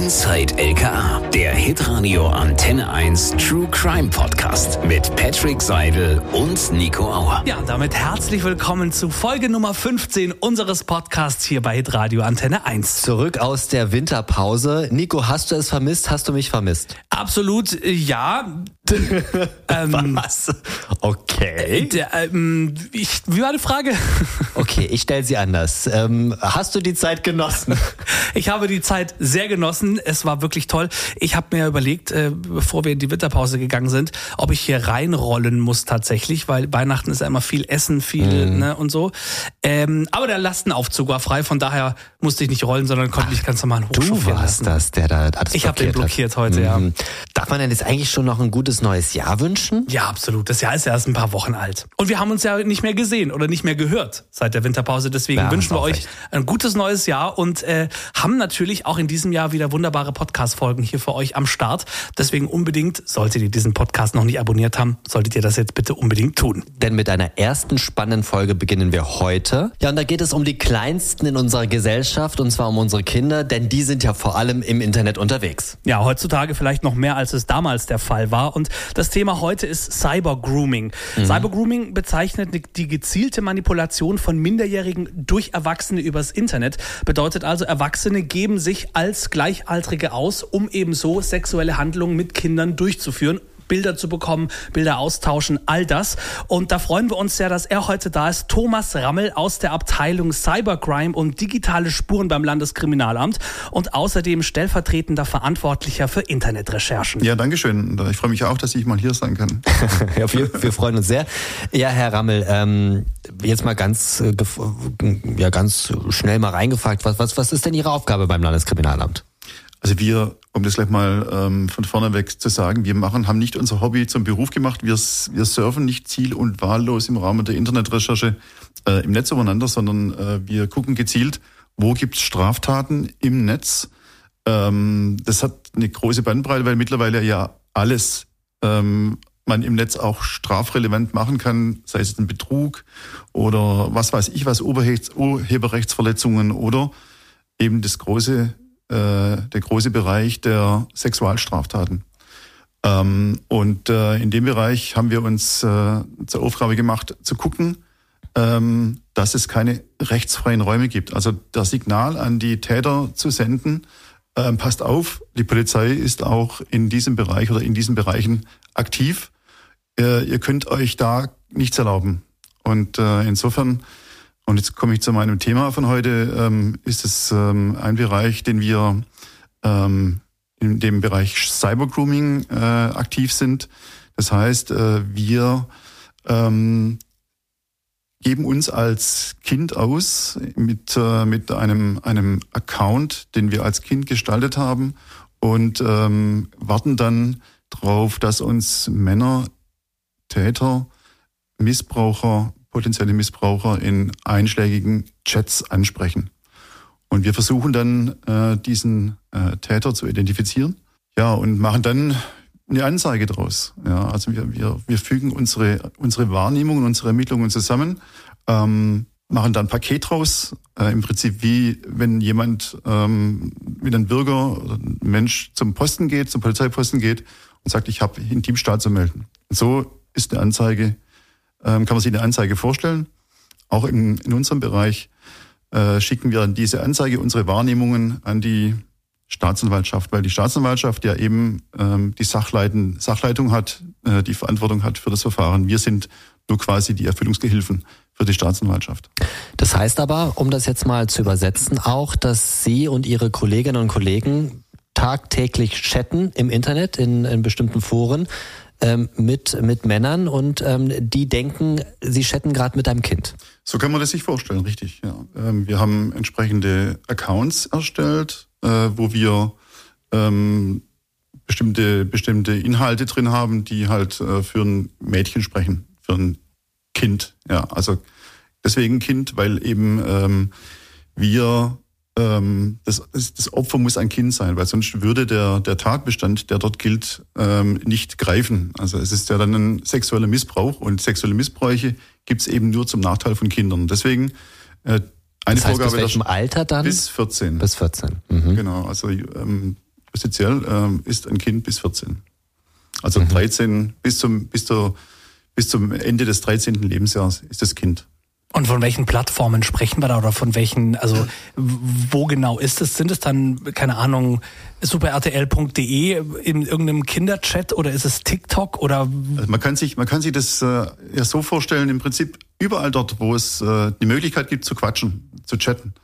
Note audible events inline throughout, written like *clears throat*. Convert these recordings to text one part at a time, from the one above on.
Inside LKA, der Hitradio Antenne 1 True Crime Podcast mit Patrick Seidel und Nico Auer. Ja, damit herzlich willkommen zu Folge Nummer 15 unseres Podcasts hier bei Hitradio Antenne 1. Zurück aus der Winterpause. Nico, hast du es vermisst? Hast du mich vermisst? Absolut, äh, ja. *laughs* ähm, Was? Okay. Der, ähm, ich, wie war die Frage? *laughs* Okay, ich stelle sie anders. Ähm, hast du die Zeit genossen? *laughs* Ich habe die Zeit sehr genossen. Es war wirklich toll. Ich habe mir überlegt, äh, bevor wir in die Winterpause gegangen sind, ob ich hier reinrollen muss tatsächlich, weil Weihnachten ist ja immer viel Essen, viel mm. ne, und so. Ähm, aber der Lastenaufzug war frei, von daher musste ich nicht rollen, sondern konnte mich ganz normal hochchauffieren Du warst lassen. das, der da alles Ich habe den blockiert hat. heute, mhm. ja. Darf man denn jetzt eigentlich schon noch ein gutes neues Jahr wünschen? Ja, absolut. Das Jahr ist ja erst ein paar Wochen alt. Und wir haben uns ja nicht mehr gesehen oder nicht mehr gehört seit der Winterpause. Deswegen ja, wünschen wir euch recht. ein gutes neues Jahr und äh, haben natürlich auch in diesem Jahr wieder wunderbare Podcast-Folgen hier für euch am Start. Deswegen unbedingt, solltet ihr diesen Podcast noch nicht abonniert haben, solltet ihr das jetzt bitte unbedingt tun. Denn mit einer ersten spannenden Folge beginnen wir heute. Ja, und da geht es um die Kleinsten in unserer Gesellschaft und zwar um unsere Kinder, denn die sind ja vor allem im Internet unterwegs. Ja, heutzutage vielleicht noch mehr, als es damals der Fall war. Und das Thema heute ist Cyber-Grooming. Mhm. Cyber-Grooming bezeichnet die gezielte Manipulation von Minderjährigen durch Erwachsene übers Internet. Bedeutet also, Erwachsene geben sich als Gleichaltrige aus, um eben so sexuelle Handlungen mit Kindern durchzuführen Bilder zu bekommen, Bilder austauschen, all das. Und da freuen wir uns sehr, dass er heute da ist. Thomas Rammel aus der Abteilung Cybercrime und digitale Spuren beim Landeskriminalamt und außerdem stellvertretender Verantwortlicher für Internetrecherchen. Ja, danke schön. Ich freue mich auch, dass ich mal hier sein kann. *laughs* ja, wir, wir freuen uns sehr. Ja, Herr Rammel, ähm, jetzt mal ganz, äh, ja, ganz schnell mal reingefragt. Was, was, was ist denn Ihre Aufgabe beim Landeskriminalamt? Also wir, um das gleich mal ähm, von vorne weg zu sagen, wir machen, haben nicht unser Hobby zum Beruf gemacht. Wir, wir surfen nicht ziel- und wahllos im Rahmen der Internetrecherche äh, im Netz übereinander, sondern äh, wir gucken gezielt, wo gibt's Straftaten im Netz. Ähm, das hat eine große Bandbreite, weil mittlerweile ja alles ähm, man im Netz auch strafrelevant machen kann, sei es ein Betrug oder was weiß ich was, Urheberrechtsverletzungen oder eben das große der große Bereich der Sexualstraftaten. Ähm, und äh, in dem Bereich haben wir uns äh, zur Aufgabe gemacht, zu gucken, ähm, dass es keine rechtsfreien Räume gibt. Also das Signal an die Täter zu senden, ähm, passt auf, die Polizei ist auch in diesem Bereich oder in diesen Bereichen aktiv. Äh, ihr könnt euch da nichts erlauben. Und äh, insofern und jetzt komme ich zu meinem Thema von heute. Ähm, ist es ähm, ein Bereich, den wir ähm, in dem Bereich Cybergrooming äh, aktiv sind. Das heißt, äh, wir ähm, geben uns als Kind aus mit, äh, mit einem, einem Account, den wir als Kind gestaltet haben und ähm, warten dann darauf, dass uns Männer, Täter, Missbraucher potenzielle Missbraucher in einschlägigen Chats ansprechen. Und wir versuchen dann, äh, diesen äh, Täter zu identifizieren. Ja, und machen dann eine Anzeige draus. Ja, also wir, wir, wir fügen unsere, unsere Wahrnehmungen, unsere Ermittlungen zusammen, ähm, machen dann ein Paket draus. Äh, Im Prinzip wie wenn jemand ähm, mit einem Bürger oder ein Mensch zum Posten geht, zum Polizeiposten geht und sagt, ich habe Intimstaat zu melden. Und so ist eine Anzeige kann man sich eine Anzeige vorstellen. Auch in, in unserem Bereich äh, schicken wir diese Anzeige, unsere Wahrnehmungen an die Staatsanwaltschaft, weil die Staatsanwaltschaft ja eben ähm, die Sachleiten, Sachleitung hat, äh, die Verantwortung hat für das Verfahren. Wir sind nur quasi die Erfüllungsgehilfen für die Staatsanwaltschaft. Das heißt aber, um das jetzt mal zu übersetzen, auch, dass Sie und Ihre Kolleginnen und Kollegen tagtäglich chatten im Internet, in, in bestimmten Foren, ähm, mit, mit Männern und ähm, die denken, sie chatten gerade mit einem Kind. So kann man das sich vorstellen, richtig. Ja. Ähm, wir haben entsprechende Accounts erstellt, äh, wo wir ähm, bestimmte, bestimmte Inhalte drin haben, die halt äh, für ein Mädchen sprechen, für ein Kind. Ja, also deswegen Kind, weil eben ähm, wir ähm, das, das Opfer muss ein Kind sein, weil sonst würde der, der Tatbestand, der dort gilt, ähm, nicht greifen. Also es ist ja dann ein sexueller Missbrauch und sexuelle Missbräuche gibt es eben nur zum Nachteil von Kindern. Deswegen äh, eine das heißt, Vorgabe. Bis welchem Alter dann? Bis 14. Bis 14. Mhm. Genau, also ähm, offiziell ähm, ist ein Kind bis 14. Also mhm. 13 bis zum, bis, zur, bis zum Ende des 13. Lebensjahres ist das Kind. Und von welchen Plattformen sprechen wir da oder von welchen, also wo genau ist es? Sind es dann, keine Ahnung, superrtl.de in irgendeinem Kinderchat oder ist es TikTok oder? Also man kann sich, man kann sich das äh, ja so vorstellen, im Prinzip überall dort, wo es äh, die Möglichkeit gibt zu quatschen, zu chatten.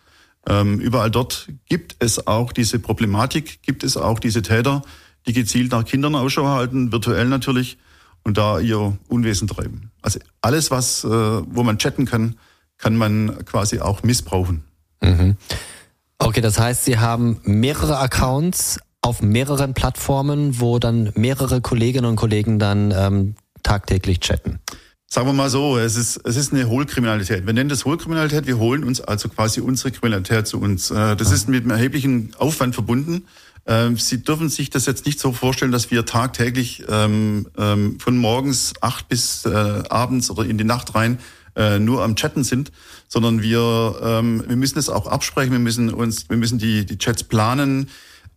Ähm, überall dort gibt es auch diese Problematik, gibt es auch diese Täter, die gezielt nach Kindern Ausschau halten, virtuell natürlich, und da ihr Unwesen treiben. Also alles, was, äh, wo man chatten kann, kann man quasi auch missbrauchen. Mhm. Okay, das heißt, Sie haben mehrere Accounts auf mehreren Plattformen, wo dann mehrere Kolleginnen und Kollegen dann ähm, tagtäglich chatten. Sagen wir mal so, es ist, es ist eine Hohlkriminalität. Wir nennen das Hohlkriminalität, wir holen uns also quasi unsere Kriminalität zu uns. Äh, das ist mit einem erheblichen Aufwand verbunden. Ähm, Sie dürfen sich das jetzt nicht so vorstellen, dass wir tagtäglich ähm, ähm, von morgens acht bis äh, abends oder in die Nacht rein äh, nur am Chatten sind, sondern wir, ähm, wir müssen es auch absprechen, wir müssen uns, wir müssen die, die Chats planen,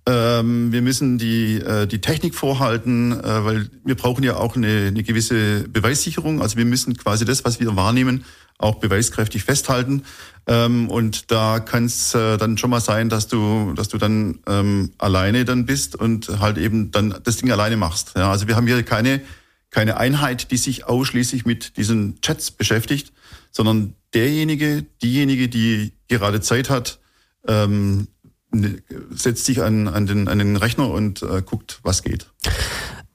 ähm, wir müssen die, äh, die Technik vorhalten, äh, weil wir brauchen ja auch eine, eine gewisse Beweissicherung. Also wir müssen quasi das, was wir wahrnehmen, auch beweiskräftig festhalten. Ähm, und da kann es äh, dann schon mal sein, dass du, dass du dann ähm, alleine dann bist und halt eben dann das Ding alleine machst. Ja, also wir haben hier keine, keine Einheit, die sich ausschließlich mit diesen Chats beschäftigt, sondern derjenige, diejenige, die gerade Zeit hat, ähm, setzt sich an, an, den, an den Rechner und äh, guckt, was geht.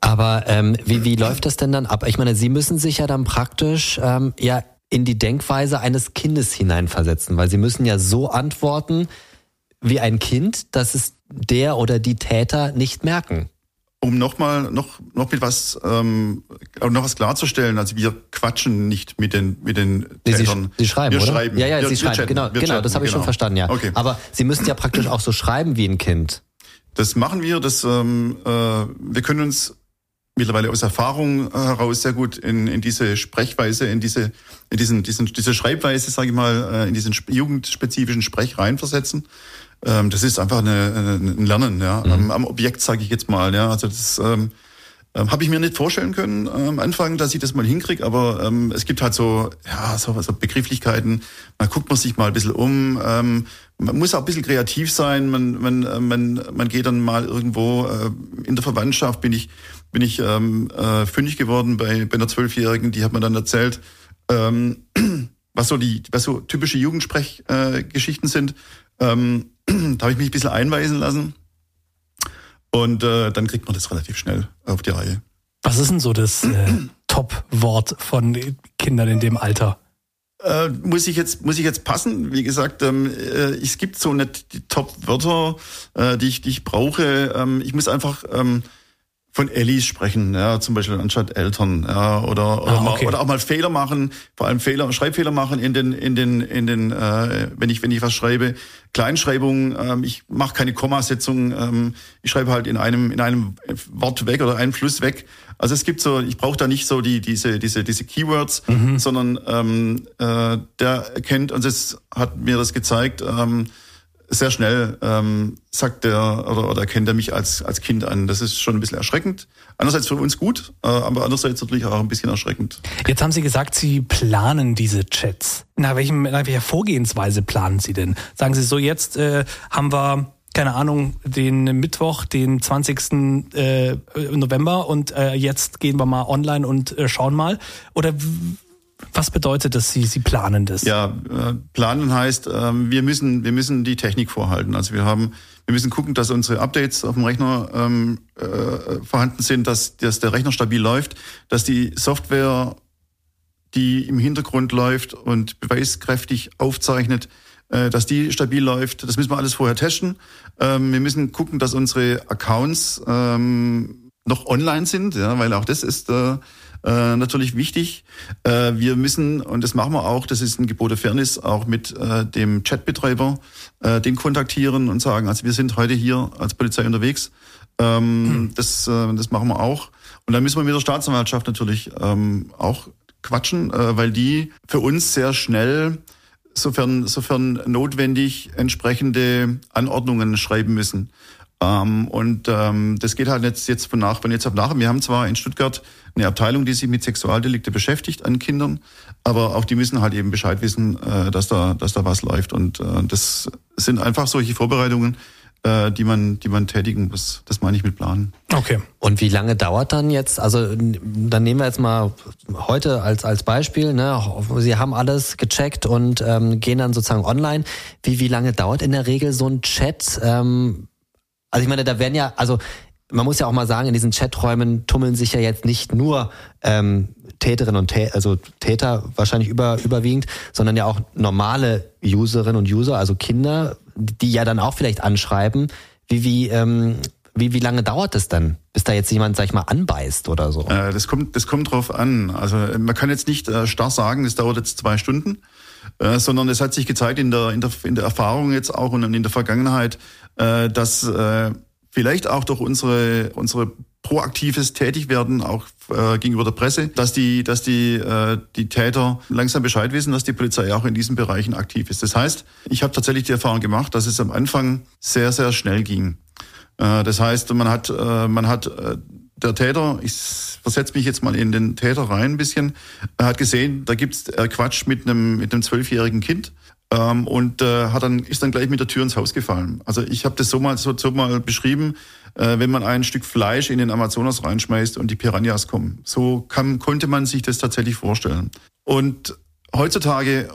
Aber ähm, wie, wie läuft das denn dann ab? Ich meine, Sie müssen sich ja dann praktisch ähm, ja in die Denkweise eines Kindes hineinversetzen, weil sie müssen ja so antworten wie ein Kind, dass es der oder die Täter nicht merken. Um nochmal noch noch mit was ähm, noch was klarzustellen, also wir quatschen nicht mit den mit den Tätern. Sie, sie schreiben, wir oder? schreiben. Ja, ja, wir, Sie schreiben. Chatten, genau, genau, das habe ich genau. schon verstanden. Ja. Okay. Aber Sie müssen ja praktisch auch so schreiben wie ein Kind. Das machen wir. Das ähm, äh, wir können uns mittlerweile aus Erfahrung heraus sehr gut in, in diese Sprechweise, in diese, in diesen, diesen, diese Schreibweise, sage ich mal, äh, in diesen jugendspezifischen Sprech reinversetzen. Ähm, das ist einfach eine, ein Lernen, ja, mhm. am, am Objekt, sage ich jetzt mal, ja. Also das ähm, ähm, habe ich mir nicht vorstellen können äh, am Anfang, dass ich das mal hinkriege, aber ähm, es gibt halt so, ja, so, so Begrifflichkeiten. Man guckt man sich mal ein bisschen um. Ähm, man muss auch ein bisschen kreativ sein. Man, man, man, man geht dann mal irgendwo äh, in der Verwandtschaft, bin ich bin ich ähm, äh, fündig geworden bei, bei einer Zwölfjährigen, die hat mir dann erzählt, ähm, *clears throat* was so die, was so typische Jugendsprechgeschichten äh, sind. Ähm, *clears throat* da habe ich mich ein bisschen einweisen lassen. Und äh, dann kriegt man das relativ schnell auf die Reihe. Was ist denn so das äh, *clears throat* Top-Wort von Kindern in dem Alter? Äh, muss ich jetzt muss ich jetzt passen? Wie gesagt, ähm, äh, es gibt so nicht die Top-Wörter, äh, die ich die ich brauche. Ähm, ich muss einfach ähm, von Ellis sprechen, ja, zum Beispiel anstatt Eltern, ja, oder oder, ah, okay. mal, oder auch mal Fehler machen, vor allem Fehler, Schreibfehler machen in den in den in den, äh, wenn ich wenn ich was schreibe, Kleinschreibung, ähm, ich mache keine Kommasetzung, ähm, ich schreibe halt in einem in einem Wort weg oder einen Fluss weg. Also es gibt so, ich brauche da nicht so die diese diese diese Keywords, mhm. sondern ähm, äh, der erkennt und das hat mir das gezeigt. Ähm, sehr schnell ähm, sagt er oder, oder erkennt er mich als, als Kind an. Das ist schon ein bisschen erschreckend. Einerseits für uns gut, äh, aber andererseits natürlich auch ein bisschen erschreckend. Jetzt haben Sie gesagt, Sie planen diese Chats. Nach, welchem, nach welcher Vorgehensweise planen Sie denn? Sagen Sie so, jetzt äh, haben wir keine Ahnung, den Mittwoch, den 20. Äh, November und äh, jetzt gehen wir mal online und äh, schauen mal. Oder was bedeutet das, Sie, Sie planen das? Ja, äh, planen heißt, äh, wir, müssen, wir müssen die Technik vorhalten. Also wir haben, wir müssen gucken, dass unsere Updates auf dem Rechner ähm, äh, vorhanden sind, dass, dass der Rechner stabil läuft, dass die Software, die im Hintergrund läuft und beweiskräftig aufzeichnet, äh, dass die stabil läuft. Das müssen wir alles vorher testen. Ähm, wir müssen gucken, dass unsere Accounts ähm, noch online sind, ja, weil auch das ist äh, äh, natürlich wichtig. Äh, wir müssen, und das machen wir auch, das ist ein Gebot der Fairness, auch mit äh, dem Chatbetreiber äh, den kontaktieren und sagen, also wir sind heute hier als Polizei unterwegs. Ähm, hm. das, äh, das machen wir auch. Und dann müssen wir mit der Staatsanwaltschaft natürlich ähm, auch quatschen, äh, weil die für uns sehr schnell sofern, sofern notwendig entsprechende Anordnungen schreiben müssen. Ähm, und ähm, das geht halt jetzt, jetzt von nach, von jetzt ab nach. Wir haben zwar in Stuttgart eine Abteilung, die sich mit Sexualdelikte beschäftigt an Kindern, aber auch die müssen halt eben Bescheid wissen, äh, dass da, dass da was läuft. Und äh, das sind einfach solche Vorbereitungen, äh, die man, die man tätigen muss. Das meine ich mit Planen. Okay. Und wie lange dauert dann jetzt? Also dann nehmen wir jetzt mal heute als als Beispiel. Ne, Sie haben alles gecheckt und ähm, gehen dann sozusagen online. Wie wie lange dauert in der Regel so ein Chat? Ähm, also ich meine, da werden ja, also man muss ja auch mal sagen, in diesen Chaträumen tummeln sich ja jetzt nicht nur ähm, Täterinnen und Tä also Täter wahrscheinlich über, überwiegend, sondern ja auch normale Userinnen und User, also Kinder, die ja dann auch vielleicht anschreiben. Wie, wie, ähm, wie, wie lange dauert es dann, bis da jetzt jemand, sag ich mal, anbeißt oder so? Äh, das kommt, das kommt drauf an. Also man kann jetzt nicht äh, starr sagen, es dauert jetzt zwei Stunden, äh, sondern es hat sich gezeigt in der, in der, in der Erfahrung jetzt auch und in der Vergangenheit, äh, dass äh, vielleicht auch durch unsere, unsere proaktives Tätigwerden auch äh, gegenüber der Presse, dass die, dass die, äh, die Täter langsam Bescheid wissen, dass die Polizei auch in diesen Bereichen aktiv ist. Das heißt, ich habe tatsächlich die Erfahrung gemacht, dass es am Anfang sehr, sehr schnell ging. Äh, das heißt, man hat, äh, man hat äh, der Täter, ich versetze mich jetzt mal in den Täter rein ein bisschen, hat gesehen, da gibt's Quatsch mit einem mit einem zwölfjährigen Kind ähm, und äh, hat dann ist dann gleich mit der Tür ins Haus gefallen. Also ich habe das so mal so, so mal beschrieben, äh, wenn man ein Stück Fleisch in den Amazonas reinschmeißt und die Piranhas kommen. So kann, konnte man sich das tatsächlich vorstellen. Und heutzutage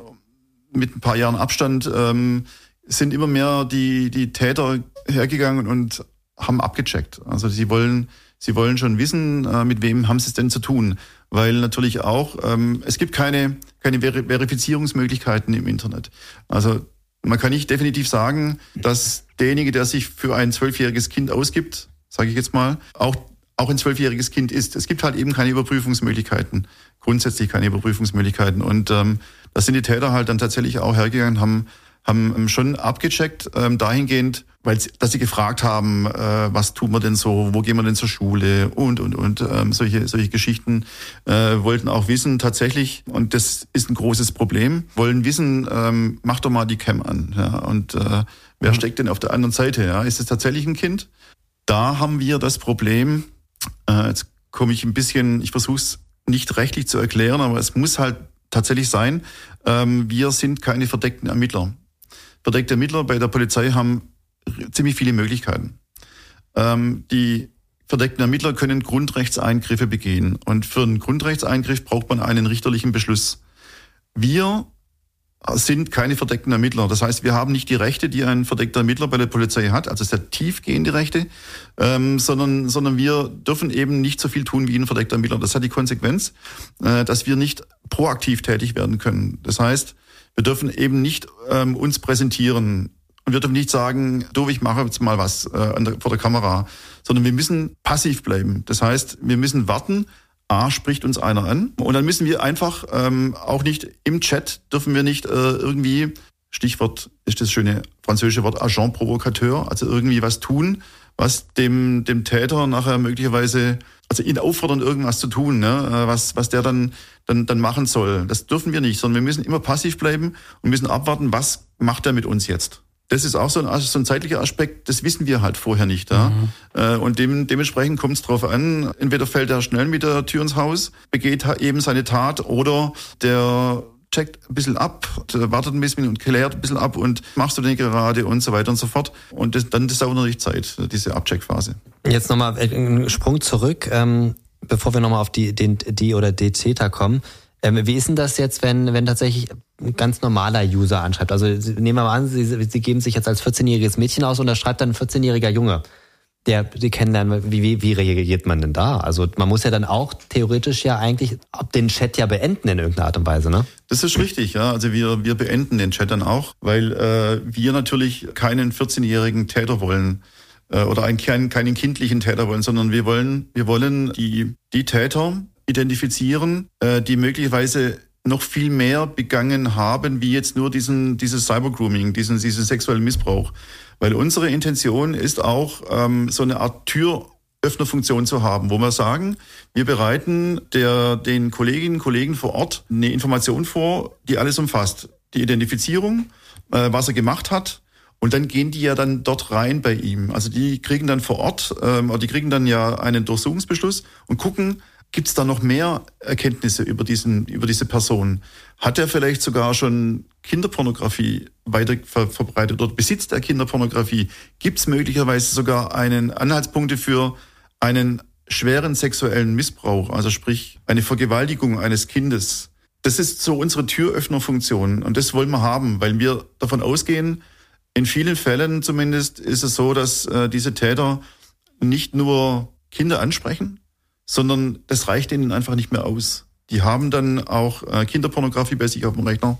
mit ein paar Jahren Abstand ähm, sind immer mehr die die Täter hergegangen und haben abgecheckt. Also sie wollen sie wollen schon wissen, äh, mit wem haben sie es denn zu tun weil natürlich auch, ähm, es gibt keine, keine Ver Verifizierungsmöglichkeiten im Internet. Also man kann nicht definitiv sagen, dass derjenige, der sich für ein zwölfjähriges Kind ausgibt, sage ich jetzt mal, auch, auch ein zwölfjähriges Kind ist. Es gibt halt eben keine Überprüfungsmöglichkeiten, grundsätzlich keine Überprüfungsmöglichkeiten. Und ähm, da sind die Täter halt dann tatsächlich auch hergegangen, haben haben ähm, schon abgecheckt, ähm, dahingehend, weil sie, dass sie gefragt haben, äh, was tun wir denn so, wo gehen wir denn zur Schule und und und ähm, solche solche Geschichten äh, wollten auch wissen tatsächlich und das ist ein großes Problem, wollen wissen, ähm, mach doch mal die Cam an, ja und äh, wer mhm. steckt denn auf der anderen Seite, ja, ist es tatsächlich ein Kind? Da haben wir das Problem. Äh, jetzt komme ich ein bisschen, ich versuche es nicht rechtlich zu erklären, aber es muss halt tatsächlich sein. Ähm, wir sind keine verdeckten Ermittler verdeckte Ermittler bei der Polizei haben ziemlich viele Möglichkeiten. Ähm, die verdeckten Ermittler können Grundrechtseingriffe begehen. Und für einen Grundrechtseingriff braucht man einen richterlichen Beschluss. Wir sind keine verdeckten Ermittler. Das heißt, wir haben nicht die Rechte, die ein verdeckter Ermittler bei der Polizei hat, also sehr tiefgehende Rechte, ähm, sondern, sondern wir dürfen eben nicht so viel tun wie ein verdeckter Ermittler. Das hat die Konsequenz, äh, dass wir nicht proaktiv tätig werden können. Das heißt, wir dürfen eben nicht ähm, uns präsentieren. Und wir dürfen nicht sagen, du, ich mache jetzt mal was äh, der, vor der Kamera, sondern wir müssen passiv bleiben. Das heißt, wir müssen warten, A, spricht uns einer an. Und dann müssen wir einfach ähm, auch nicht im Chat, dürfen wir nicht äh, irgendwie, Stichwort ist das schöne französische Wort Agent Provocateur, also irgendwie was tun, was dem, dem Täter nachher möglicherweise, also ihn auffordern, irgendwas zu tun, ne, äh, was, was der dann, dann, dann machen soll. Das dürfen wir nicht, sondern wir müssen immer passiv bleiben und müssen abwarten, was macht er mit uns jetzt. Das ist auch so ein, also so ein zeitlicher Aspekt, das wissen wir halt vorher nicht. Ja? Mhm. Äh, und dem, dementsprechend kommt es drauf an, entweder fällt er schnell mit der Tür ins Haus, begeht eben seine Tat oder der checkt ein bisschen ab, wartet ein bisschen und klärt ein bisschen ab und machst du den gerade und so weiter und so fort. Und das, dann das dauert natürlich Zeit, diese Abcheckphase. Jetzt nochmal ein Sprung zurück, ähm, bevor wir nochmal auf die, den, die oder die CETA kommen. Ähm, wie ist denn das jetzt, wenn, wenn tatsächlich ein ganz normaler User anschreibt? Also nehmen wir mal an, Sie, Sie geben sich jetzt als 14-jähriges Mädchen aus und da schreibt dann ein 14-jähriger Junge der die kennenlernen, wie, wie, wie reagiert man denn da? Also man muss ja dann auch theoretisch ja eigentlich den Chat ja beenden in irgendeiner Art und Weise, ne? Das ist richtig, ja. Also wir, wir beenden den Chat dann auch, weil äh, wir natürlich keinen 14-jährigen Täter wollen äh, oder einen, keinen, keinen kindlichen Täter wollen, sondern wir wollen, wir wollen die, die Täter identifizieren, äh, die möglicherweise noch viel mehr begangen haben, wie jetzt nur diesen, dieses Cybergrooming, diesen, diesen sexuellen Missbrauch. Weil unsere Intention ist auch, ähm, so eine Art Türöffnerfunktion zu haben, wo wir sagen, wir bereiten der, den Kolleginnen und Kollegen vor Ort eine Information vor, die alles umfasst. Die Identifizierung, äh, was er gemacht hat Und dann gehen die ja dann dort rein bei ihm. Also die kriegen dann vor Ort, ähm, oder die kriegen dann ja einen Durchsuchungsbeschluss und gucken, gibt es da noch mehr Erkenntnisse über, diesen, über diese Person? Hat er vielleicht sogar schon Kinderpornografie weiter ver verbreitet oder besitzt er Kinderpornografie? Gibt es möglicherweise sogar einen Anhaltspunkte für einen schweren sexuellen Missbrauch, also sprich eine Vergewaltigung eines Kindes? Das ist so unsere Türöffnerfunktion und das wollen wir haben, weil wir davon ausgehen, in vielen Fällen zumindest ist es so, dass äh, diese Täter nicht nur Kinder ansprechen, sondern das reicht ihnen einfach nicht mehr aus. Die haben dann auch äh, Kinderpornografie bei sich auf dem Rechner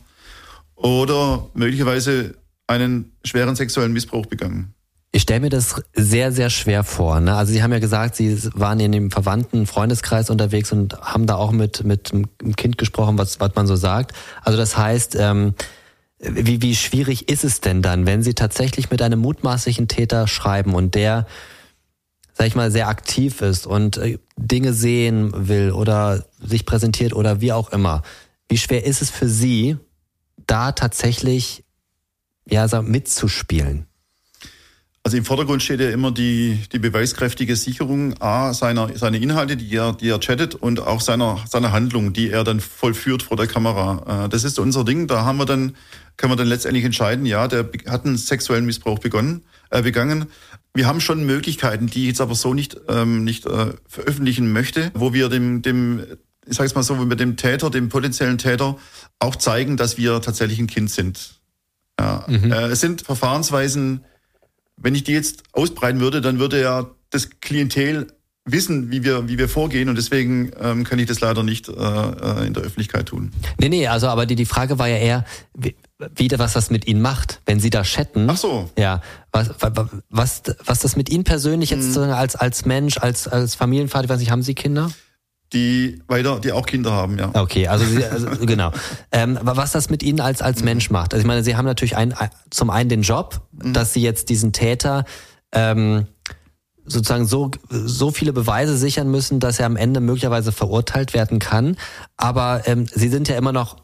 oder möglicherweise einen schweren sexuellen Missbrauch begangen. Ich stelle mir das sehr, sehr schwer vor. Ne? Also Sie haben ja gesagt, Sie waren in dem verwandten Freundeskreis unterwegs und haben da auch mit, mit einem Kind gesprochen, was, was man so sagt. Also das heißt, ähm, wie, wie schwierig ist es denn dann, wenn Sie tatsächlich mit einem mutmaßlichen Täter schreiben und der sag ich mal, sehr aktiv ist und äh, Dinge sehen will oder sich präsentiert oder wie auch immer. Wie schwer ist es für Sie, da tatsächlich ja, mitzuspielen? Also im Vordergrund steht ja immer die, die beweiskräftige Sicherung A, seiner, seine Inhalte, die er, die er chattet und auch seiner, seiner Handlung, die er dann vollführt vor der Kamera. Äh, das ist unser Ding. Da haben wir dann, kann man dann letztendlich entscheiden, ja, der hat einen sexuellen Missbrauch begonnen, äh, begangen wir haben schon Möglichkeiten, die ich jetzt aber so nicht, ähm, nicht äh, veröffentlichen möchte, wo wir dem, dem, ich sage es mal so, wo wir dem Täter, dem potenziellen Täter auch zeigen, dass wir tatsächlich ein Kind sind. Ja. Mhm. Äh, es sind Verfahrensweisen, wenn ich die jetzt ausbreiten würde, dann würde ja das Klientel wissen, wie wir, wie wir vorgehen und deswegen ähm, kann ich das leider nicht äh, äh in der Öffentlichkeit tun. Nee, nee, also aber die, die Frage war ja eher, wieder was das mit ihnen macht, wenn sie da chatten. Ach so. Ja, was was was das mit ihnen persönlich jetzt mhm. als als Mensch, als als Familienvater, weiß ich, haben Sie Kinder? Die weiter, die auch Kinder haben, ja. Okay, also, sie, also genau. Ähm, was das mit Ihnen als als mhm. Mensch macht. Also ich meine, Sie haben natürlich ein, zum einen den Job, mhm. dass Sie jetzt diesen Täter ähm, sozusagen so, so viele Beweise sichern müssen, dass er am Ende möglicherweise verurteilt werden kann. Aber ähm, Sie sind ja immer noch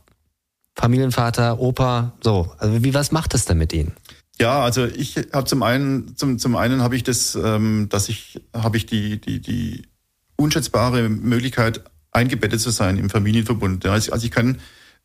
Familienvater, Opa, so. Also wie was macht das denn mit Ihnen? Ja, also ich habe zum einen, zum, zum einen habe ich das, ähm, dass ich habe ich die die die unschätzbare Möglichkeit eingebettet zu sein im Familienverbund. Also, also ich kann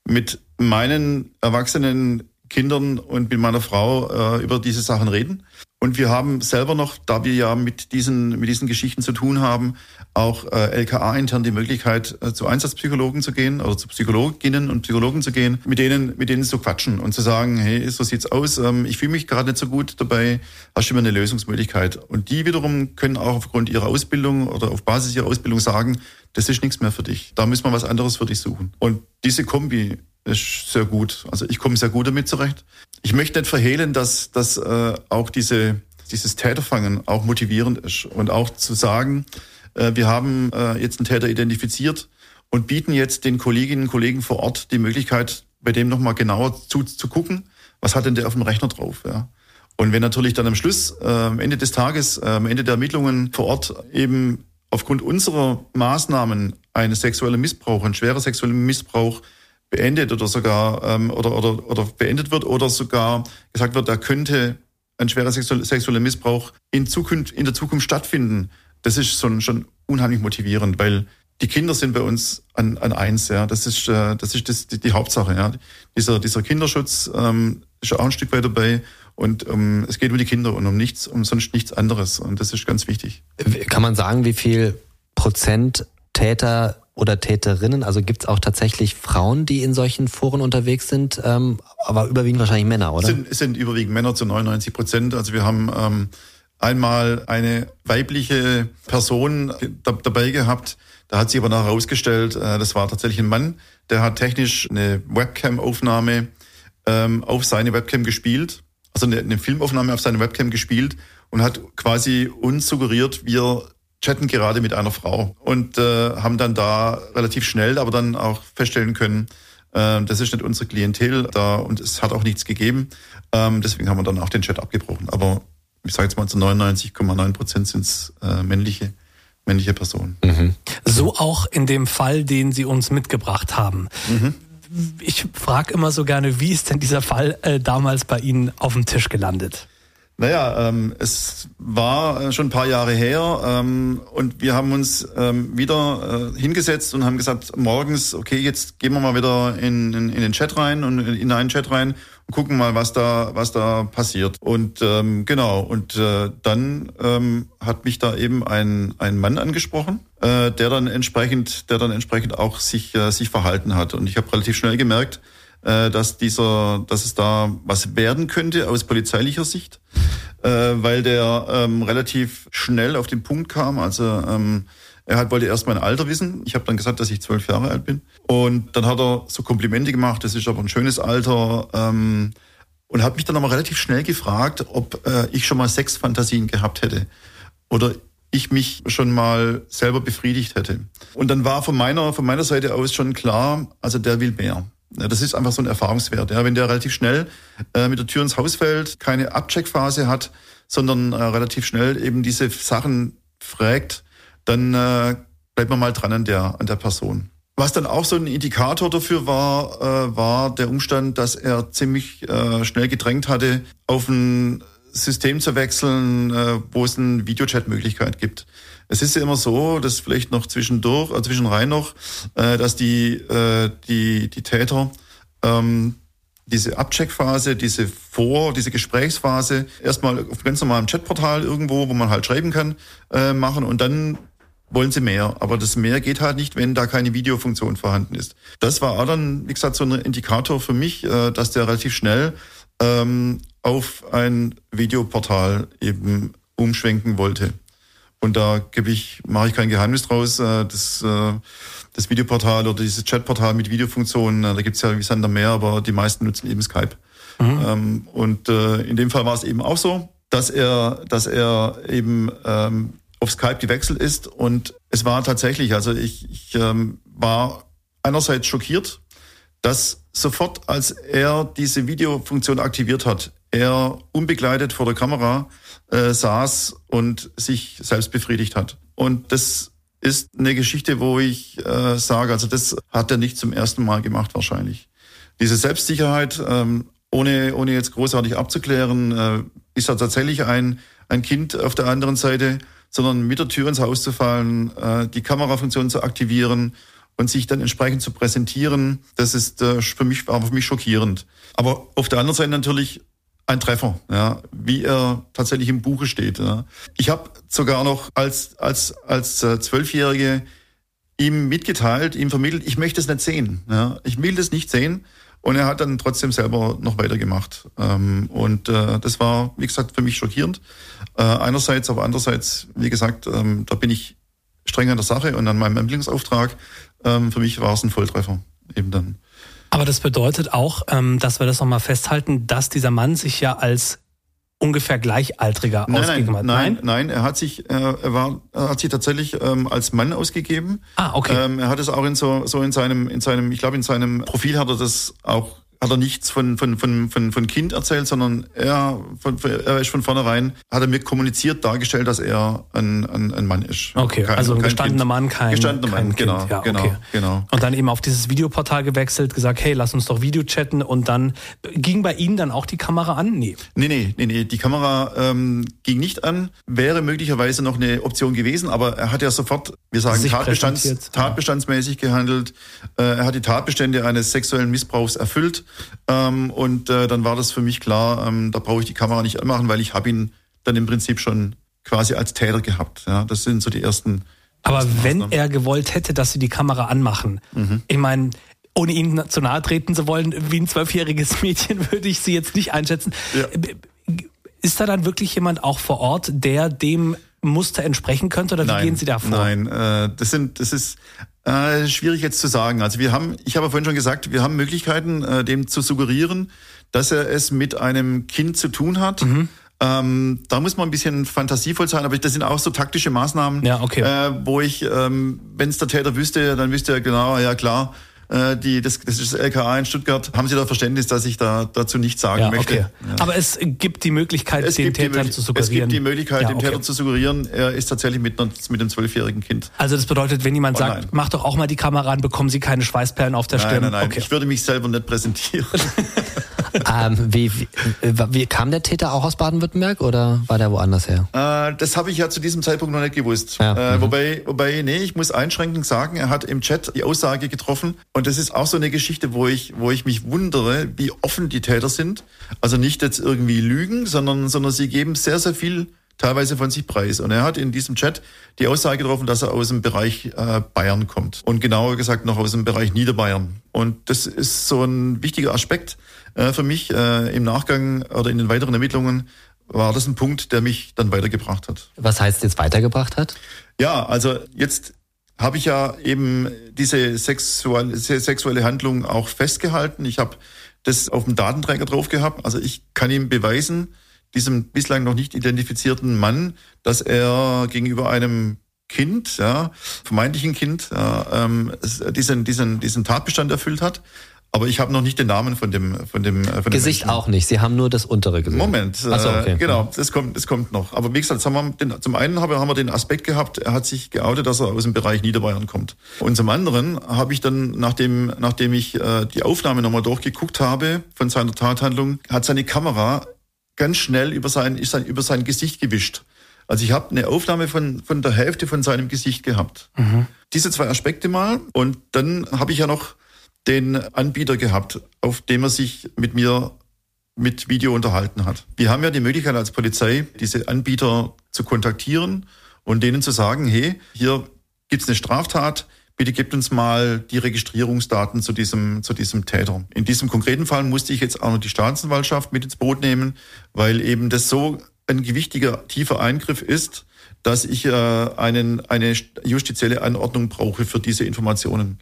mit meinen erwachsenen Kindern und mit meiner Frau äh, über diese Sachen reden. Und wir haben selber noch, da wir ja mit diesen, mit diesen Geschichten zu tun haben, auch äh, LKA intern die Möglichkeit, äh, zu Einsatzpsychologen zu gehen oder zu Psychologinnen und Psychologen zu gehen, mit denen, mit denen zu quatschen und zu sagen, hey, so sieht's aus, ähm, ich fühle mich gerade nicht so gut dabei, hast du mir eine Lösungsmöglichkeit? Und die wiederum können auch aufgrund ihrer Ausbildung oder auf Basis ihrer Ausbildung sagen, das ist nichts mehr für dich. Da müssen wir was anderes für dich suchen. Und diese Kombi ist sehr gut. Also ich komme sehr gut damit zurecht. Ich möchte nicht verhehlen, dass, dass äh, auch diese, dieses Täterfangen auch motivierend ist und auch zu sagen, äh, wir haben äh, jetzt einen Täter identifiziert und bieten jetzt den Kolleginnen und Kollegen vor Ort die Möglichkeit, bei dem nochmal genauer zu, zu gucken, was hat denn der auf dem Rechner drauf. Ja? Und wenn natürlich dann am Schluss, äh, am Ende des Tages, äh, am Ende der Ermittlungen vor Ort eben aufgrund unserer Maßnahmen ein sexueller Missbrauch, ein schwerer sexueller Missbrauch beendet oder sogar ähm, oder, oder, oder beendet wird oder sogar gesagt wird, da könnte ein schwerer sexueller Missbrauch in Zukunft in der Zukunft stattfinden. Das ist schon schon unheimlich motivierend, weil die Kinder sind bei uns an, an eins, ja. Das ist äh, das ist das, die, die Hauptsache, ja. Dieser dieser Kinderschutz ähm, ist auch ein Stück weit dabei. Und ähm, es geht um die Kinder und um nichts, um sonst nichts anderes. Und das ist ganz wichtig. Kann man sagen, wie viel Prozent Täter oder Täterinnen? Also gibt es auch tatsächlich Frauen, die in solchen Foren unterwegs sind, ähm, aber überwiegend wahrscheinlich Männer, oder? Es sind, sind überwiegend Männer zu 99 Prozent. Also wir haben ähm, einmal eine weibliche Person da, dabei gehabt, da hat sich aber nachher herausgestellt, äh, das war tatsächlich ein Mann, der hat technisch eine Webcam-Aufnahme ähm, auf seine Webcam gespielt, also eine, eine Filmaufnahme auf seine Webcam gespielt und hat quasi uns suggeriert, wir chatten gerade mit einer Frau und äh, haben dann da relativ schnell, aber dann auch feststellen können, äh, das ist nicht unsere Klientel da und es hat auch nichts gegeben. Ähm, deswegen haben wir dann auch den Chat abgebrochen. Aber ich sage jetzt mal zu 99,9 Prozent sind es äh, männliche männliche Personen. Mhm. So auch in dem Fall, den Sie uns mitgebracht haben. Mhm. ich frage immer so gerne, wie ist denn dieser Fall äh, damals bei Ihnen auf dem Tisch gelandet? Naja, ähm, es war äh, schon ein paar Jahre her ähm, und wir haben uns ähm, wieder äh, hingesetzt und haben gesagt, morgens, okay, jetzt gehen wir mal wieder in, in, in den Chat rein und in einen Chat rein und gucken mal, was da, was da passiert. Und ähm, genau, und äh, dann ähm, hat mich da eben ein, ein Mann angesprochen, äh, der dann entsprechend, der dann entsprechend auch sich, äh, sich verhalten hat. Und ich habe relativ schnell gemerkt, äh, dass dieser, dass es da was werden könnte aus polizeilicher Sicht, äh, weil der ähm, relativ schnell auf den Punkt kam. Also ähm, er hat, wollte erst mein Alter wissen. Ich habe dann gesagt, dass ich zwölf Jahre alt bin. Und dann hat er so Komplimente gemacht, das ist aber ein schönes Alter. Ähm, und hat mich dann aber relativ schnell gefragt, ob äh, ich schon mal Sexfantasien gehabt hätte. Oder ich mich schon mal selber befriedigt hätte. Und dann war von meiner, von meiner Seite aus schon klar, also der will mehr. Das ist einfach so ein Erfahrungswert. Ja, wenn der relativ schnell äh, mit der Tür ins Haus fällt, keine Abcheckphase hat, sondern äh, relativ schnell eben diese Sachen fragt, dann äh, bleibt man mal dran an der, an der Person. Was dann auch so ein Indikator dafür war, äh, war der Umstand, dass er ziemlich äh, schnell gedrängt hatte, auf ein System zu wechseln, äh, wo es eine Videochat-Möglichkeit gibt. Es ist ja immer so, dass vielleicht noch zwischendurch, äh, zwischenrein noch, äh, dass die, äh, die, die Täter ähm, diese Abcheckphase, diese Vor-, diese Gesprächsphase erstmal auf ganz normalem Chatportal irgendwo, wo man halt schreiben kann, äh, machen und dann wollen sie mehr. Aber das mehr geht halt nicht, wenn da keine Videofunktion vorhanden ist. Das war auch dann, wie gesagt, so ein Indikator für mich, äh, dass der relativ schnell ähm, auf ein Videoportal eben umschwenken wollte. Und da gebe ich, mache ich kein Geheimnis draus. Äh, das, äh, das Videoportal oder dieses Chatportal mit Videofunktionen, äh, da gibt's ja wie Sander mehr, aber die meisten nutzen eben Skype. Mhm. Ähm, und in dem Fall war es eben auch so, dass er, dass er eben ähm, auf Skype gewechselt ist. Und es war tatsächlich, also ich, ich ähm, war einerseits schockiert, dass sofort, als er diese Videofunktion aktiviert hat, er unbegleitet vor der Kamera äh, saß und sich selbst befriedigt hat. Und das ist eine Geschichte, wo ich äh, sage, also das hat er nicht zum ersten Mal gemacht wahrscheinlich. Diese Selbstsicherheit, ähm, ohne, ohne jetzt großartig abzuklären, äh, ist er tatsächlich ein, ein Kind auf der anderen Seite, sondern mit der Tür ins Haus zu fallen, äh, die Kamerafunktion zu aktivieren und sich dann entsprechend zu präsentieren, das ist äh, für mich, war für mich schockierend. Aber auf der anderen Seite natürlich ein Treffer, ja, wie er tatsächlich im Buche steht. Ja. Ich habe sogar noch als als als äh, Zwölfjährige ihm mitgeteilt, ihm vermittelt, ich möchte es nicht sehen. Ja. Ich will das nicht sehen. Und er hat dann trotzdem selber noch weitergemacht. Ähm, und äh, das war, wie gesagt, für mich schockierend. Äh, einerseits, aber andererseits, wie gesagt, ähm, da bin ich streng an der Sache und an meinem Ermittlungsauftrag. Ähm, für mich war es ein Volltreffer eben dann. Aber das bedeutet auch, ähm, dass wir das nochmal festhalten, dass dieser Mann sich ja als ungefähr Gleichaltriger nein, ausgegeben hat. Nein, nein, nein, er hat sich, äh, er war, er hat sich tatsächlich ähm, als Mann ausgegeben. Ah, okay. Ähm, er hat es auch in so, so in seinem, in seinem, ich glaube in seinem Profil hat er das auch hat er nichts von, von, von, von, von Kind erzählt, sondern er, von, er ist von vornherein, hat er mir kommuniziert, dargestellt, dass er ein, ein, ein Mann ist. Okay, kein, also ein gestandener kind. Mann, kein, gestandener kein Mann, Kind. Genau, ja, genau, okay. genau. Und dann eben auf dieses Videoportal gewechselt, gesagt, hey, lass uns doch Video chatten und dann ging bei Ihnen dann auch die Kamera an? Nee. Nee, nee, nee, nee. die Kamera ähm, ging nicht an, wäre möglicherweise noch eine Option gewesen, aber er hat ja sofort, wir sagen, Tatbestands, tatbestandsmäßig gehandelt. Äh, er hat die Tatbestände eines sexuellen Missbrauchs erfüllt. Ähm, und äh, dann war das für mich klar, ähm, da brauche ich die Kamera nicht anmachen, weil ich habe ihn dann im Prinzip schon quasi als Täter gehabt. Ja, das sind so die ersten. Aber wenn er gewollt hätte, dass sie die Kamera anmachen, mhm. ich meine, ohne ihm zu nahe treten zu wollen, wie ein zwölfjähriges *laughs* Mädchen würde ich sie jetzt nicht einschätzen. Ja. Ist da dann wirklich jemand auch vor Ort, der dem Muster entsprechen könnte oder wie nein, gehen Sie da vor? Nein, äh, das sind, das ist äh, schwierig jetzt zu sagen. Also wir haben, ich habe vorhin schon gesagt, wir haben Möglichkeiten, äh, dem zu suggerieren, dass er es mit einem Kind zu tun hat. Mhm. Ähm, da muss man ein bisschen fantasievoll sein, aber das sind auch so taktische Maßnahmen, ja, okay. äh, wo ich, ähm, wenn es der Täter wüsste, dann wüsste er genau, ja klar, äh, die, das, das ist das LKA in Stuttgart, haben Sie da Verständnis, dass ich da dazu nichts sagen ja, möchte. Okay. Ja. Aber es gibt die Möglichkeit, es den Tätern zu suggerieren. Es gibt die Möglichkeit, ja, dem Täter zu suggerieren, er ist tatsächlich mit, mit einem zwölfjährigen Kind. Also das bedeutet, wenn jemand Online. sagt, mach doch auch mal die Kamera an, bekommen Sie keine Schweißperlen auf der nein, Stirn. Nein, nein, okay. ich würde mich selber nicht präsentieren. *laughs* ähm, wie, wie, wie, kam der Täter auch aus Baden-Württemberg oder war der woanders her? Äh, das habe ich ja zu diesem Zeitpunkt noch nicht gewusst. Ja. Äh, mhm. Wobei, wobei, nee, ich muss einschränkend sagen, er hat im Chat die Aussage getroffen und das ist auch so eine Geschichte, wo ich, wo ich mich wundere, wie offen die Täter sind. Also nicht jetzt irgendwie lügen, sondern, sondern sie geben sehr, sehr viel teilweise von sich preis. Und er hat in diesem Chat die Aussage getroffen, dass er aus dem Bereich äh, Bayern kommt. Und genauer gesagt noch aus dem Bereich Niederbayern. Und das ist so ein wichtiger Aspekt äh, für mich äh, im Nachgang oder in den weiteren Ermittlungen war das ein Punkt, der mich dann weitergebracht hat. Was heißt jetzt weitergebracht hat? Ja, also jetzt habe ich ja eben diese sexuelle, Handlung auch festgehalten. Ich habe das auf dem Datenträger drauf gehabt. Also ich kann ihm beweisen, diesem bislang noch nicht identifizierten Mann, dass er gegenüber einem Kind, ja, vermeintlichen Kind, ja, ähm, diesen, diesen, diesen Tatbestand erfüllt hat. Aber ich habe noch nicht den Namen von dem von dem äh, von Gesicht dem auch nicht. Sie haben nur das untere gesehen. Moment, so, okay. äh, genau, das kommt das kommt noch. Aber wie gesagt, den, zum einen haben wir, haben wir den Aspekt gehabt, er hat sich geoutet, dass er aus dem Bereich Niederbayern kommt. Und zum anderen habe ich dann nachdem nachdem ich äh, die Aufnahme nochmal durchgeguckt habe von seiner Tathandlung, hat seine Kamera ganz schnell über sein ist sein über sein Gesicht gewischt. Also ich habe eine Aufnahme von von der Hälfte von seinem Gesicht gehabt. Mhm. Diese zwei Aspekte mal und dann habe ich ja noch den Anbieter gehabt, auf dem er sich mit mir mit Video unterhalten hat. Wir haben ja die Möglichkeit als Polizei, diese Anbieter zu kontaktieren und denen zu sagen, hey, hier gibt's eine Straftat, bitte gebt uns mal die Registrierungsdaten zu diesem, zu diesem Täter. In diesem konkreten Fall musste ich jetzt auch noch die Staatsanwaltschaft mit ins Boot nehmen, weil eben das so ein gewichtiger, tiefer Eingriff ist, dass ich äh, einen, eine justizielle Anordnung brauche für diese Informationen.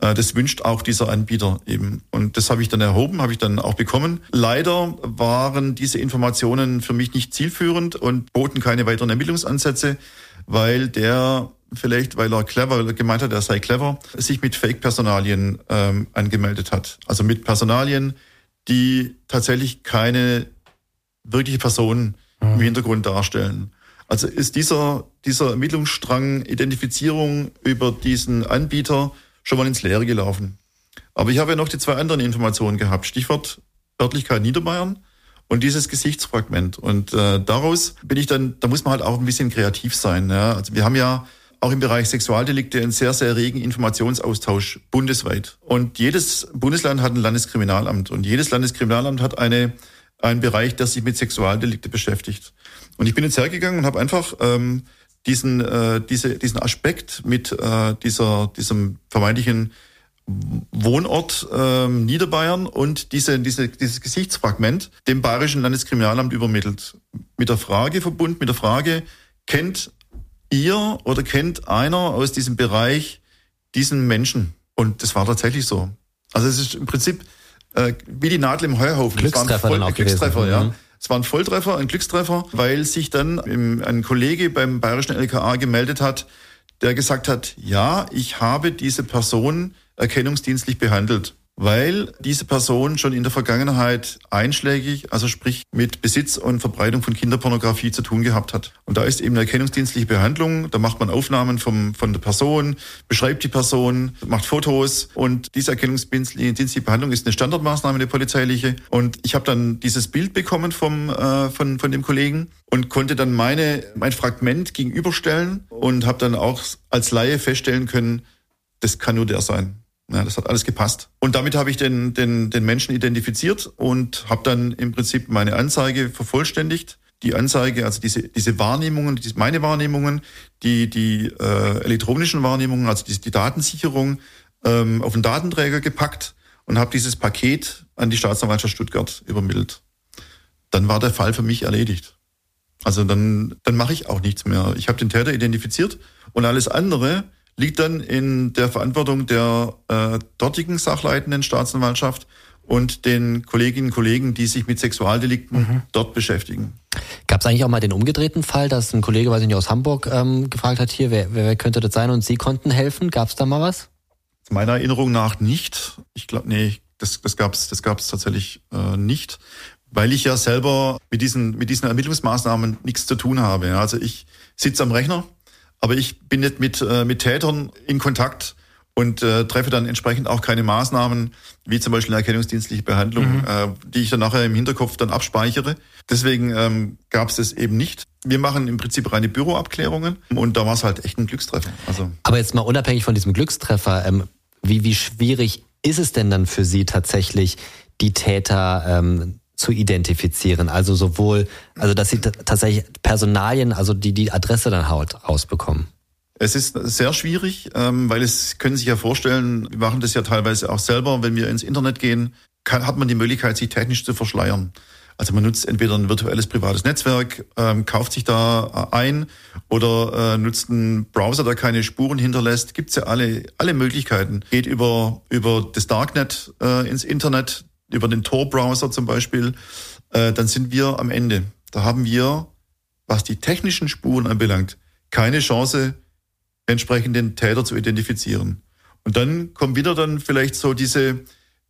Äh, das wünscht auch dieser Anbieter eben. Und das habe ich dann erhoben, habe ich dann auch bekommen. Leider waren diese Informationen für mich nicht zielführend und boten keine weiteren Ermittlungsansätze, weil der vielleicht, weil er clever, er gemeint hat, er sei clever, sich mit Fake-Personalien ähm, angemeldet hat. Also mit Personalien, die tatsächlich keine wirkliche Person mhm. im Hintergrund darstellen. Also ist dieser, dieser Ermittlungsstrang Identifizierung über diesen Anbieter schon mal ins Leere gelaufen. Aber ich habe ja noch die zwei anderen Informationen gehabt. Stichwort Örtlichkeit Niederbayern und dieses Gesichtsfragment. Und äh, daraus bin ich dann, da muss man halt auch ein bisschen kreativ sein. Ja? Also wir haben ja auch im Bereich Sexualdelikte einen sehr, sehr regen Informationsaustausch bundesweit. Und jedes Bundesland hat ein Landeskriminalamt und jedes Landeskriminalamt hat eine, einen Bereich, der sich mit Sexualdelikte beschäftigt. Und ich bin jetzt hergegangen und habe einfach ähm, diesen, äh, diese, diesen Aspekt mit äh, dieser, diesem vermeintlichen Wohnort ähm, Niederbayern und diese, diese, dieses Gesichtsfragment dem Bayerischen Landeskriminalamt übermittelt. Mit der Frage verbunden, mit der Frage, kennt ihr oder kennt einer aus diesem Bereich diesen Menschen? Und das war tatsächlich so. Also es ist im Prinzip äh, wie die Nadel im Heuhaufen. Glückstreffer, voll, dann auch Glückstreffer gewesen. ja. Mhm. Es war ein Volltreffer, ein Glückstreffer, weil sich dann ein Kollege beim bayerischen LKA gemeldet hat, der gesagt hat, ja, ich habe diese Person erkennungsdienstlich behandelt weil diese Person schon in der Vergangenheit einschlägig, also sprich mit Besitz und Verbreitung von Kinderpornografie zu tun gehabt hat. Und da ist eben eine erkennungsdienstliche Behandlung, da macht man Aufnahmen vom, von der Person, beschreibt die Person, macht Fotos und diese erkennungsdienstliche Behandlung ist eine Standardmaßnahme, eine polizeiliche. Und ich habe dann dieses Bild bekommen vom, äh, von, von dem Kollegen und konnte dann meine, mein Fragment gegenüberstellen und habe dann auch als Laie feststellen können, das kann nur der sein. Ja, das hat alles gepasst. Und damit habe ich den, den, den Menschen identifiziert und habe dann im Prinzip meine Anzeige vervollständigt. Die Anzeige, also diese, diese Wahrnehmungen, diese, meine Wahrnehmungen, die, die äh, elektronischen Wahrnehmungen, also die, die Datensicherung ähm, auf den Datenträger gepackt und habe dieses Paket an die Staatsanwaltschaft Stuttgart übermittelt. Dann war der Fall für mich erledigt. Also dann, dann mache ich auch nichts mehr. Ich habe den Täter identifiziert und alles andere liegt dann in der Verantwortung der äh, dortigen sachleitenden Staatsanwaltschaft und den Kolleginnen und Kollegen, die sich mit Sexualdelikten mhm. dort beschäftigen. Gab es eigentlich auch mal den umgedrehten Fall, dass ein Kollege, weiß ich nicht, aus Hamburg ähm, gefragt hat, hier, wer, wer könnte das sein und Sie konnten helfen? Gab es da mal was? Meiner Erinnerung nach nicht. Ich glaube, nee, das, das gab es das gab's tatsächlich äh, nicht, weil ich ja selber mit diesen, mit diesen Ermittlungsmaßnahmen nichts zu tun habe. Also ich sitze am Rechner, aber ich bin nicht mit, äh, mit Tätern in Kontakt und äh, treffe dann entsprechend auch keine Maßnahmen, wie zum Beispiel eine erkennungsdienstliche Behandlung, mhm. äh, die ich dann nachher im Hinterkopf dann abspeichere. Deswegen ähm, gab es das eben nicht. Wir machen im Prinzip reine Büroabklärungen und da war es halt echt ein Glückstreffer. Also Aber jetzt mal unabhängig von diesem Glückstreffer, ähm, wie, wie schwierig ist es denn dann für Sie tatsächlich, die Täter ähm, zu identifizieren? Also sowohl, also dass Sie tatsächlich Personalien, also die die Adresse dann rausbekommen? Es ist sehr schwierig, ähm, weil es können sich ja vorstellen, wir machen das ja teilweise auch selber, wenn wir ins Internet gehen, kann, hat man die Möglichkeit, sich technisch zu verschleiern. Also man nutzt entweder ein virtuelles privates Netzwerk, ähm, kauft sich da äh, ein oder äh, nutzt einen Browser, der keine Spuren hinterlässt. Gibt's ja alle, alle Möglichkeiten. Geht über, über das Darknet äh, ins Internet, über den Tor-Browser zum Beispiel. Äh, dann sind wir am Ende. Da haben wir, was die technischen Spuren anbelangt, keine Chance, entsprechend den Täter zu identifizieren. Und dann kommt wieder dann vielleicht so diese,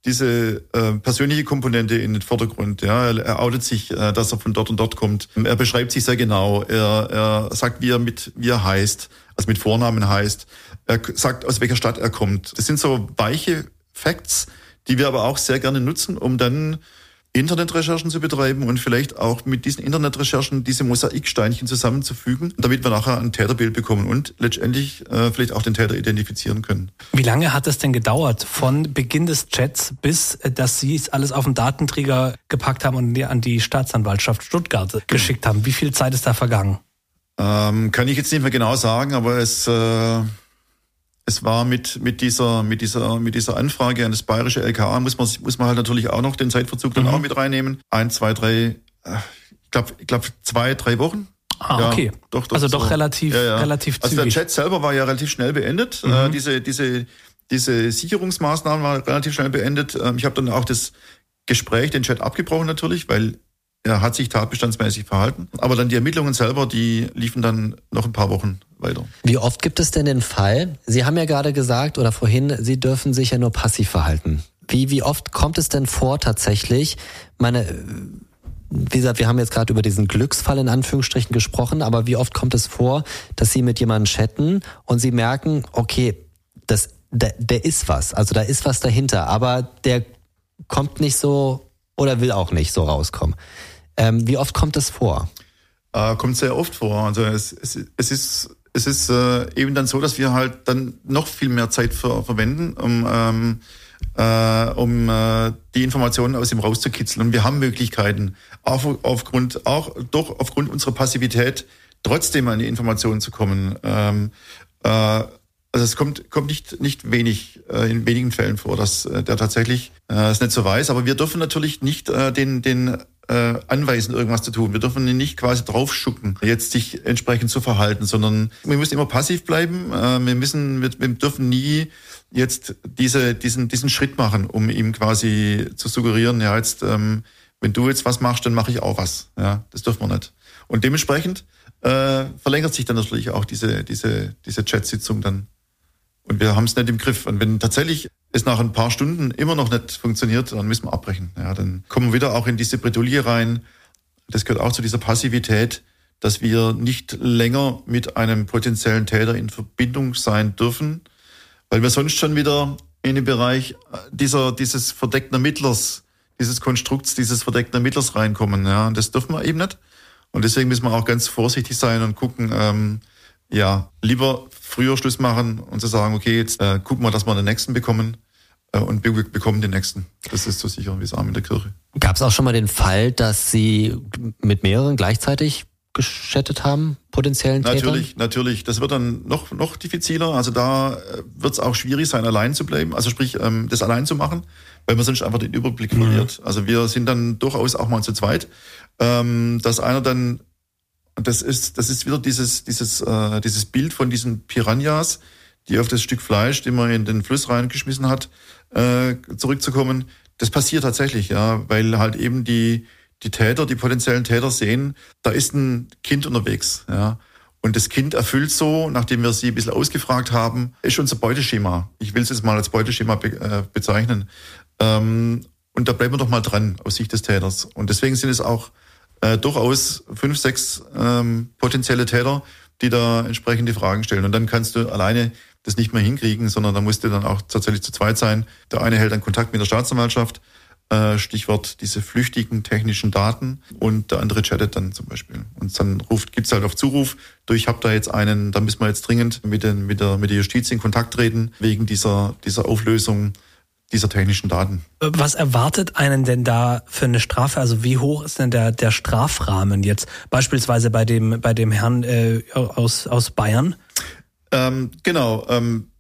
diese äh, persönliche Komponente in den Vordergrund. Ja, er, er outet sich, äh, dass er von dort und dort kommt. Er beschreibt sich sehr genau. Er, er sagt, wie er mit wie er heißt, also mit Vornamen heißt. Er sagt, aus welcher Stadt er kommt. Das sind so weiche Facts, die wir aber auch sehr gerne nutzen, um dann Internetrecherchen zu betreiben und vielleicht auch mit diesen Internetrecherchen diese Mosaiksteinchen zusammenzufügen, damit wir nachher ein Täterbild bekommen und letztendlich äh, vielleicht auch den Täter identifizieren können. Wie lange hat es denn gedauert von Beginn des Chats bis, äh, dass Sie es alles auf den Datenträger gepackt haben und an die Staatsanwaltschaft Stuttgart genau. geschickt haben? Wie viel Zeit ist da vergangen? Ähm, kann ich jetzt nicht mehr genau sagen, aber es äh, es war mit, mit dieser, mit dieser, mit dieser Anfrage an das bayerische LKA muss man, muss man halt natürlich auch noch den Zeitverzug dann mhm. auch mit reinnehmen. Ein, zwei, drei, äh, ich glaube, ich glaube zwei, drei Wochen. Ah, ja, okay. Doch, doch, also doch so. relativ, ja, ja. relativ zügig. Also der Chat selber war ja relativ schnell beendet. Mhm. Äh, diese, diese, diese Sicherungsmaßnahmen waren relativ schnell beendet. Ähm, ich habe dann auch das Gespräch, den Chat abgebrochen natürlich, weil er hat sich tatbestandsmäßig verhalten. Aber dann die Ermittlungen selber, die liefen dann noch ein paar Wochen weiter. Wie oft gibt es denn den Fall? Sie haben ja gerade gesagt oder vorhin, Sie dürfen sich ja nur passiv verhalten. Wie, wie oft kommt es denn vor tatsächlich? Meine, wie gesagt, wir haben jetzt gerade über diesen Glücksfall in Anführungsstrichen gesprochen, aber wie oft kommt es vor, dass Sie mit jemandem chatten und Sie merken, okay, das, der, der ist was, also da ist was dahinter, aber der kommt nicht so oder will auch nicht so rauskommen. Ähm, wie oft kommt das vor? Äh, kommt sehr oft vor. Also es, es, es ist es ist äh, eben dann so, dass wir halt dann noch viel mehr Zeit ver verwenden, um ähm, äh, um äh, die Informationen aus ihm rauszukitzeln. Und wir haben Möglichkeiten, auch aufgrund, auch doch aufgrund unserer Passivität trotzdem an die Informationen zu kommen. Ähm, äh, also es kommt, kommt nicht, nicht wenig, äh, in wenigen Fällen vor, dass äh, der tatsächlich äh, es nicht so weiß. Aber wir dürfen natürlich nicht äh, den, den äh, anweisen, irgendwas zu tun. Wir dürfen ihn nicht quasi draufschucken, jetzt sich entsprechend zu verhalten, sondern wir müssen immer passiv bleiben. Äh, wir müssen, wir, wir dürfen nie jetzt diese, diesen, diesen Schritt machen, um ihm quasi zu suggerieren, ja, jetzt, ähm, wenn du jetzt was machst, dann mache ich auch was. Ja, das dürfen wir nicht. Und dementsprechend äh, verlängert sich dann natürlich auch diese, diese, diese Chat-Sitzung dann. Und wir haben es nicht im Griff. Und wenn tatsächlich es nach ein paar Stunden immer noch nicht funktioniert, dann müssen wir abbrechen. Ja, dann kommen wir wieder auch in diese Bredouille rein. Das gehört auch zu dieser Passivität, dass wir nicht länger mit einem potenziellen Täter in Verbindung sein dürfen, weil wir sonst schon wieder in den Bereich dieser, dieses verdeckten Ermittlers, dieses Konstrukts, dieses verdeckten Ermittlers reinkommen. Ja, das dürfen wir eben nicht. Und deswegen müssen wir auch ganz vorsichtig sein und gucken, ähm, ja, lieber früher Schluss machen und zu sagen, okay, jetzt äh, gucken wir, dass wir den nächsten bekommen, äh, und wir bekommen den nächsten. Das ist so sicher wie das Arm in der Kirche. Gab es auch schon mal den Fall, dass Sie mit mehreren gleichzeitig geschattet haben, potenziellen Tätern? Natürlich, natürlich. Das wird dann noch, noch diffiziler. Also da äh, wird es auch schwierig sein, allein zu bleiben. Also sprich, ähm, das allein zu machen, weil man sonst einfach den Überblick mhm. verliert. Also wir sind dann durchaus auch mal zu zweit, ähm, dass einer dann, das ist, das ist wieder dieses, dieses, äh, dieses Bild von diesen Piranhas, die auf das Stück Fleisch, den man in den Fluss reingeschmissen hat, äh, zurückzukommen. Das passiert tatsächlich, ja, weil halt eben die, die Täter, die potenziellen Täter sehen, da ist ein Kind unterwegs, ja. Und das Kind erfüllt so, nachdem wir sie ein bisschen ausgefragt haben, ist unser Beuteschema. Ich will es jetzt mal als Beuteschema be äh, bezeichnen. Ähm, und da bleiben wir doch mal dran aus Sicht des Täters. Und deswegen sind es auch äh, durchaus fünf, sechs ähm, potenzielle Täter, die da entsprechende Fragen stellen. Und dann kannst du alleine das nicht mehr hinkriegen, sondern da musst du dann auch tatsächlich zu zweit sein. Der eine hält dann Kontakt mit der Staatsanwaltschaft, äh, Stichwort diese flüchtigen technischen Daten und der andere chattet dann zum Beispiel. Und dann ruft, gibt's halt auf Zuruf, du, ich habe da jetzt einen, da müssen wir jetzt dringend mit, den, mit, der, mit der Justiz in Kontakt treten, wegen dieser, dieser Auflösung dieser technischen Daten. Was erwartet einen denn da für eine Strafe? Also wie hoch ist denn der, der Strafrahmen jetzt beispielsweise bei dem, bei dem Herrn äh, aus, aus Bayern? Ähm, genau. Ähm,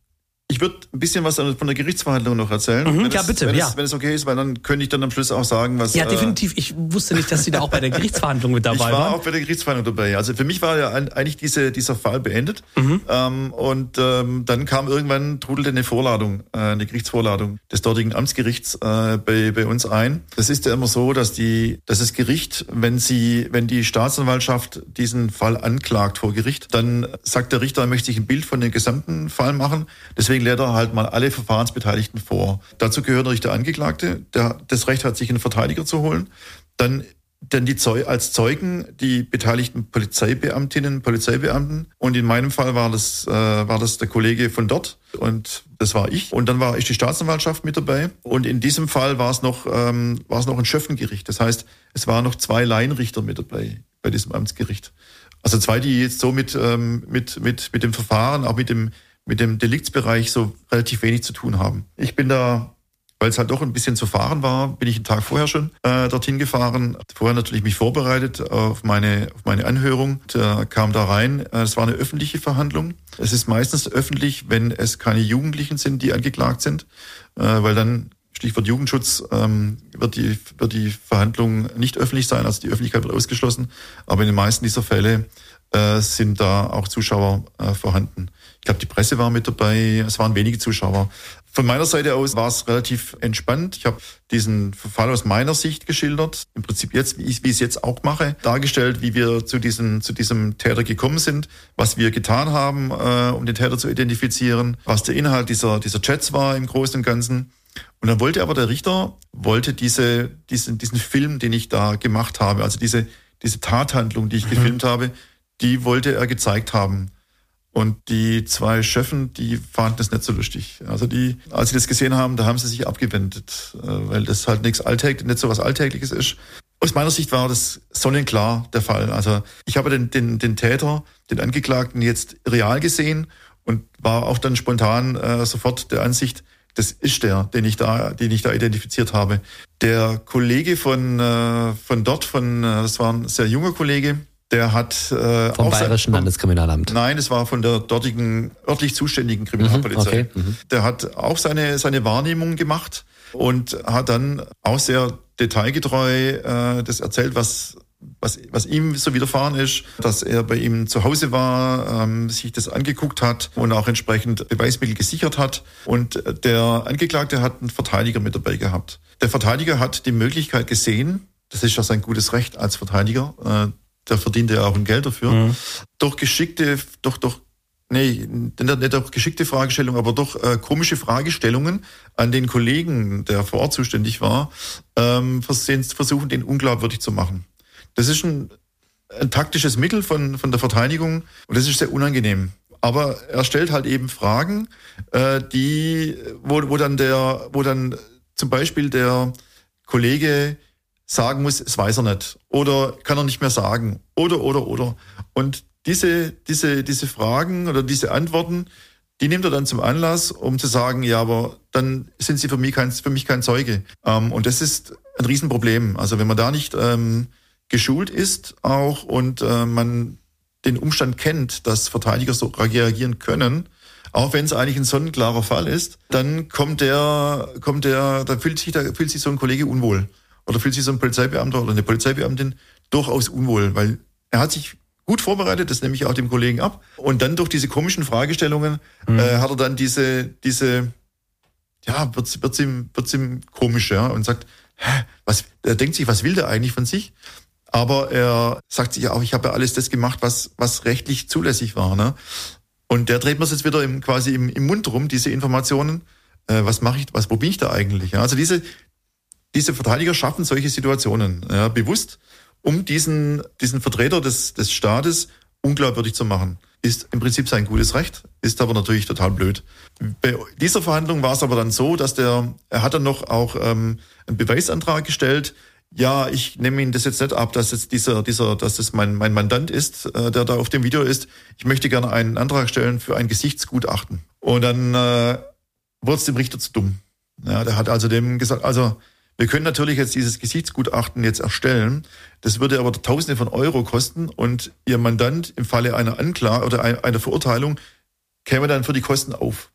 ich würde ein bisschen was von der Gerichtsverhandlung noch erzählen. Mhm, ja, es, bitte, wenn ja. Es, wenn es okay ist, weil dann könnte ich dann am Schluss auch sagen, was. Ja, definitiv. Ich wusste nicht, dass Sie da auch bei der *laughs* Gerichtsverhandlung mit dabei ich war waren. auch bei der Gerichtsverhandlung dabei. Also für mich war ja eigentlich diese, dieser Fall beendet. Mhm. Ähm, und ähm, dann kam irgendwann, trudelte eine Vorladung, äh, eine Gerichtsvorladung des dortigen Amtsgerichts äh, bei, bei uns ein. Das ist ja immer so, dass die, dass das Gericht, wenn sie, wenn die Staatsanwaltschaft diesen Fall anklagt vor Gericht, dann sagt der Richter, er möchte sich ein Bild von dem gesamten Fall machen. Deswegen lädt er halt mal alle Verfahrensbeteiligten vor. Dazu gehört natürlich der Angeklagte, der das Recht hat, sich einen Verteidiger zu holen. Dann denn die Zeu als Zeugen die beteiligten Polizeibeamtinnen, Polizeibeamten. Und in meinem Fall war das, äh, war das der Kollege von dort und das war ich. Und dann war ich die Staatsanwaltschaft mit dabei. Und in diesem Fall war es noch, ähm, noch ein Schöffengericht. Das heißt, es waren noch zwei Laienrichter mit dabei bei diesem Amtsgericht. Also zwei, die jetzt so mit, ähm, mit, mit, mit dem Verfahren, auch mit dem mit dem Deliktsbereich so relativ wenig zu tun haben. Ich bin da, weil es halt doch ein bisschen zu fahren war, bin ich einen Tag vorher schon äh, dorthin gefahren. Vorher natürlich mich vorbereitet auf meine, auf meine Anhörung. Da kam da rein. Äh, es war eine öffentliche Verhandlung. Es ist meistens öffentlich, wenn es keine Jugendlichen sind, die angeklagt sind, äh, weil dann Stichwort Jugendschutz ähm, wird, die, wird die Verhandlung nicht öffentlich sein, also die Öffentlichkeit wird ausgeschlossen. Aber in den meisten dieser Fälle äh, sind da auch Zuschauer äh, vorhanden. Ich glaube, die Presse war mit dabei, es waren wenige Zuschauer. Von meiner Seite aus war es relativ entspannt. Ich habe diesen Fall aus meiner Sicht geschildert, im Prinzip jetzt, wie ich, wie ich es jetzt auch mache, dargestellt, wie wir zu diesem, zu diesem Täter gekommen sind, was wir getan haben, äh, um den Täter zu identifizieren, was der Inhalt dieser, dieser Chats war im Großen und Ganzen. Und dann wollte aber der Richter, wollte diese, diesen, diesen Film, den ich da gemacht habe, also diese, diese Tathandlung, die ich mhm. gefilmt habe, die wollte er gezeigt haben. Und die zwei Chefen, die fanden das nicht so lustig. Also die, als sie das gesehen haben, da haben sie sich abgewendet, äh, weil das halt nichts Alltägliches, nicht so was Alltägliches ist. Aus meiner Sicht war das sonnenklar der Fall. Also ich habe den, den, den Täter, den Angeklagten jetzt real gesehen und war auch dann spontan äh, sofort der Ansicht, das ist der, den ich da, den ich da identifiziert habe. Der Kollege von, äh, von dort, von, äh, das war ein sehr junger Kollege, der hat äh, vom Bayerischen sein, Landeskriminalamt. Nein, es war von der dortigen örtlich zuständigen Kriminalpolizei. Mhm, okay. mhm. Der hat auch seine seine Wahrnehmung gemacht und hat dann auch sehr detailgetreu äh, das erzählt, was was, was ihm so widerfahren ist, dass er bei ihm zu Hause war, ähm, sich das angeguckt hat und auch entsprechend Beweismittel gesichert hat. Und der Angeklagte hat einen Verteidiger mit dabei gehabt. Der Verteidiger hat die Möglichkeit gesehen, das ist ja sein gutes Recht als Verteidiger, äh, der verdient ja auch ein Geld dafür, mhm. durch geschickte, durch, durch nee, nicht durch geschickte Fragestellungen, aber durch äh, komische Fragestellungen an den Kollegen, der vor Ort zuständig war, ähm, versuchen, den unglaubwürdig zu machen. Das ist ein, ein taktisches Mittel von, von der Verteidigung und das ist sehr unangenehm. Aber er stellt halt eben Fragen, äh, die, wo, wo dann der, wo dann zum Beispiel der Kollege sagen muss, es weiß er nicht. Oder kann er nicht mehr sagen. Oder oder oder. Und diese diese diese Fragen oder diese Antworten, die nimmt er dann zum Anlass, um zu sagen, ja, aber dann sind sie für mich kein für mich kein Zeuge. Ähm, und das ist ein Riesenproblem. Also wenn man da nicht ähm, geschult ist auch und äh, man den Umstand kennt, dass Verteidiger so reagieren können, auch wenn es eigentlich ein sonnenklarer Fall ist, dann kommt der, kommt der, da fühlt sich, da fühlt sich so ein Kollege unwohl oder fühlt sich so ein Polizeibeamter oder eine Polizeibeamtin durchaus unwohl, weil er hat sich gut vorbereitet, das nehme ich auch dem Kollegen ab. Und dann durch diese komischen Fragestellungen mhm. äh, hat er dann diese, diese, ja, wird's, wird's ihm, wird's ihm komisch, ja, und sagt, hä, was, er denkt sich, was will der eigentlich von sich? Aber er sagt sich auch, ich habe ja alles das gemacht, was, was rechtlich zulässig war. Ne? Und der dreht mir jetzt wieder im, quasi im, im Mund rum, diese Informationen. Äh, was mache ich, was, wo bin ich da eigentlich? Ja? Also diese, diese Verteidiger schaffen solche Situationen ja, bewusst, um diesen, diesen Vertreter des, des Staates unglaubwürdig zu machen. Ist im Prinzip sein gutes Recht, ist aber natürlich total blöd. Bei dieser Verhandlung war es aber dann so, dass der, er hat dann noch auch ähm, einen Beweisantrag gestellt, ja, ich nehme Ihnen das jetzt nicht ab, dass jetzt dieser, dieser, dass das mein, mein Mandant ist, äh, der da auf dem Video ist. Ich möchte gerne einen Antrag stellen für ein Gesichtsgutachten. Und dann äh, wurde es dem Richter zu dumm. Ja, der hat also dem gesagt, also wir können natürlich jetzt dieses Gesichtsgutachten jetzt erstellen. Das würde aber Tausende von Euro kosten und Ihr Mandant im Falle einer Anklage oder einer Verurteilung käme dann für die Kosten auf.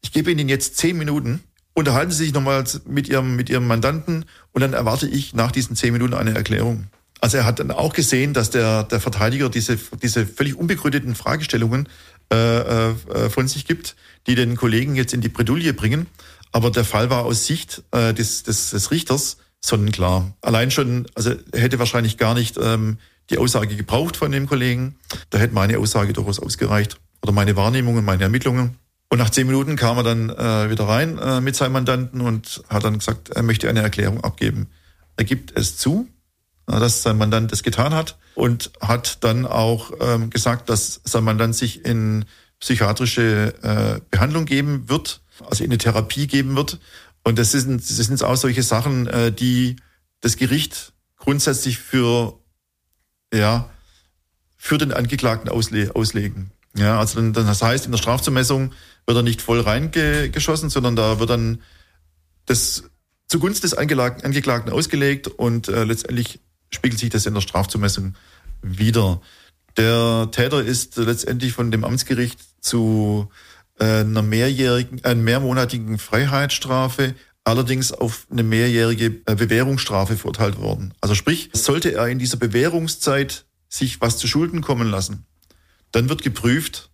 Ich gebe Ihnen jetzt zehn Minuten unterhalten Sie sich nochmal mit Ihrem, mit Ihrem Mandanten und dann erwarte ich nach diesen zehn Minuten eine Erklärung. Also er hat dann auch gesehen, dass der, der Verteidiger diese, diese völlig unbegründeten Fragestellungen äh, äh, von sich gibt, die den Kollegen jetzt in die Bredouille bringen. Aber der Fall war aus Sicht äh, des, des, des Richters sonnenklar. Allein schon, also er hätte wahrscheinlich gar nicht ähm, die Aussage gebraucht von dem Kollegen. Da hätte meine Aussage durchaus ausgereicht. Oder meine Wahrnehmungen, meine Ermittlungen. Und nach zehn Minuten kam er dann äh, wieder rein äh, mit seinem Mandanten und hat dann gesagt, er möchte eine Erklärung abgeben. Er gibt es zu, äh, dass sein Mandant es getan hat und hat dann auch ähm, gesagt, dass sein Mandant sich in psychiatrische äh, Behandlung geben wird, also in eine Therapie geben wird. Und das sind, das sind auch solche Sachen, äh, die das Gericht grundsätzlich für, ja, für den Angeklagten ausle auslegen. Ja, also dann, das heißt, in der Strafzumessung wird er nicht voll reingeschossen, sondern da wird dann das zugunsten des Angeklagten ausgelegt und äh, letztendlich spiegelt sich das in der Strafzumessung wieder. Der Täter ist letztendlich von dem Amtsgericht zu einer mehrjährigen, einer mehrmonatigen Freiheitsstrafe, allerdings auf eine mehrjährige äh, Bewährungsstrafe verurteilt worden. Also sprich, sollte er in dieser Bewährungszeit sich was zu Schulden kommen lassen, dann wird geprüft,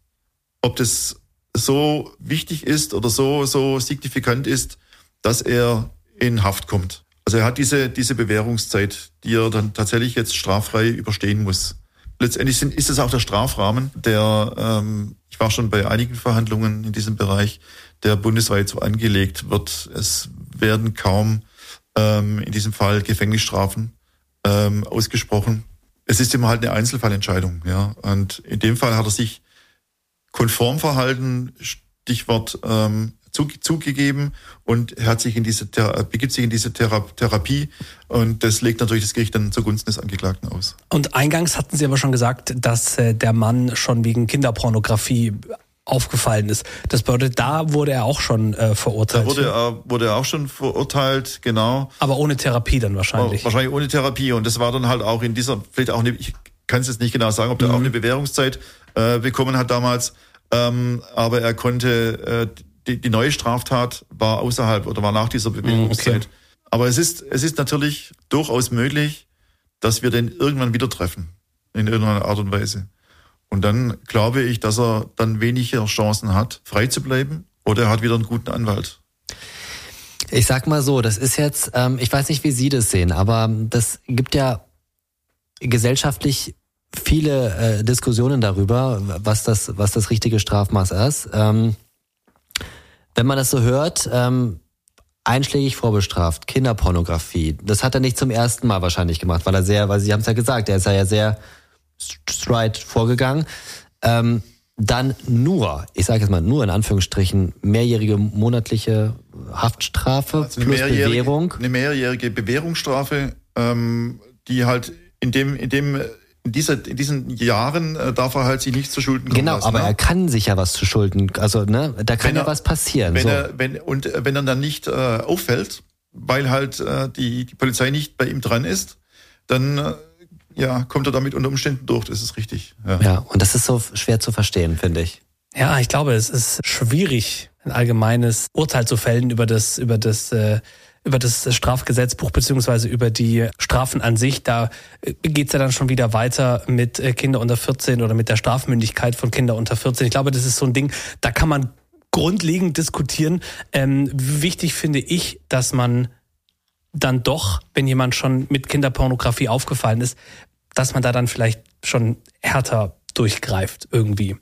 ob das so wichtig ist oder so, so signifikant ist, dass er in Haft kommt. Also er hat diese, diese Bewährungszeit, die er dann tatsächlich jetzt straffrei überstehen muss. Letztendlich sind, ist es auch der Strafrahmen, der, ähm, ich war schon bei einigen Verhandlungen in diesem Bereich, der bundesweit so angelegt wird. Es werden kaum ähm, in diesem Fall Gefängnisstrafen ähm, ausgesprochen. Es ist immer halt eine Einzelfallentscheidung, ja. Und in dem Fall hat er sich konform verhalten, Stichwort ähm, zugegeben und hat sich in diese begibt sich in diese Therapie und das legt natürlich das Gericht dann zugunsten des Angeklagten aus. Und eingangs hatten Sie aber schon gesagt, dass äh, der Mann schon wegen Kinderpornografie aufgefallen ist. Das bedeutet, da wurde er auch schon äh, verurteilt. Da wurde er, wurde er auch schon verurteilt, genau. Aber ohne Therapie dann wahrscheinlich. Wahrscheinlich ohne Therapie und das war dann halt auch in dieser, vielleicht auch eine, ich kann es jetzt nicht genau sagen, ob der mhm. auch eine Bewährungszeit äh, bekommen hat damals. Ähm, aber er konnte, äh, die, die neue Straftat war außerhalb oder war nach dieser Bewährungszeit. Okay. Aber es ist, es ist natürlich durchaus möglich, dass wir den irgendwann wieder treffen. In irgendeiner Art und Weise. Und dann glaube ich, dass er dann weniger Chancen hat, frei zu bleiben oder er hat wieder einen guten Anwalt. Ich sag mal so, das ist jetzt, ähm, ich weiß nicht, wie Sie das sehen, aber das gibt ja gesellschaftlich viele äh, Diskussionen darüber, was das, was das richtige Strafmaß ist. Ähm, wenn man das so hört, ähm, einschlägig vorbestraft, Kinderpornografie, das hat er nicht zum ersten Mal wahrscheinlich gemacht, weil er sehr, weil Sie haben es ja gesagt, er ist ja sehr straight vorgegangen. Ähm, dann nur, ich sage jetzt mal nur in Anführungsstrichen, mehrjährige monatliche Haftstrafe also plus Bewährung. Eine mehrjährige Bewährungsstrafe, ähm, die halt in dem, in dem in, dieser, in diesen Jahren äh, darf er halt sich nicht zu Schulden kommen Genau, lassen, aber ne? er kann sich ja was zu Schulden, also ne, da kann ja was passieren. Wenn so. er, wenn, und äh, wenn er dann nicht äh, auffällt, weil halt äh, die, die Polizei nicht bei ihm dran ist, dann äh, ja, kommt er damit unter Umständen durch, das ist richtig. Ja, ja und das ist so schwer zu verstehen, finde ich. Ja, ich glaube, es ist schwierig, ein allgemeines Urteil zu fällen über das, über das äh, über das Strafgesetzbuch beziehungsweise über die Strafen an sich. Da äh, geht's ja dann schon wieder weiter mit äh, Kinder unter 14 oder mit der Strafmündigkeit von Kinder unter 14. Ich glaube, das ist so ein Ding, da kann man grundlegend diskutieren. Ähm, wichtig finde ich, dass man dann doch, wenn jemand schon mit Kinderpornografie aufgefallen ist, dass man da dann vielleicht schon härter durchgreift irgendwie.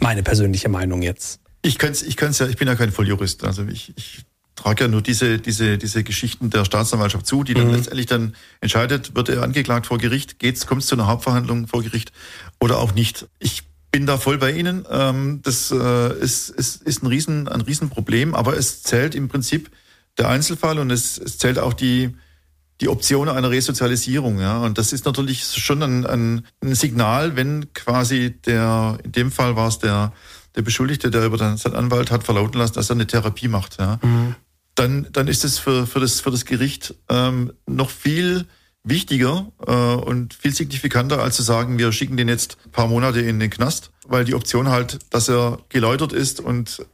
Meine persönliche Meinung jetzt. Ich kann's, ich kann's ja, ich bin ja kein Volljurist. Also ich, ich trage ja nur diese, diese, diese Geschichten der Staatsanwaltschaft zu, die dann mhm. letztendlich dann entscheidet, wird er angeklagt vor Gericht, geht's, kommt es zu einer Hauptverhandlung vor Gericht oder auch nicht. Ich bin da voll bei Ihnen. Ähm, das äh, ist, ist, ist ein, Riesen, ein Riesenproblem, aber es zählt im Prinzip der Einzelfall und es, es zählt auch die, die Option einer Resozialisierung. Ja. Und das ist natürlich schon ein, ein, ein Signal, wenn quasi der, in dem Fall war es der, der Beschuldigte, der über seinen Anwalt hat verlauten lassen, dass er eine Therapie macht. Ja. Mhm. Dann, dann ist es für, für, das, für das Gericht ähm, noch viel wichtiger äh, und viel signifikanter, als zu sagen, wir schicken den jetzt ein paar Monate in den Knast, weil die Option halt, dass er geläutert ist und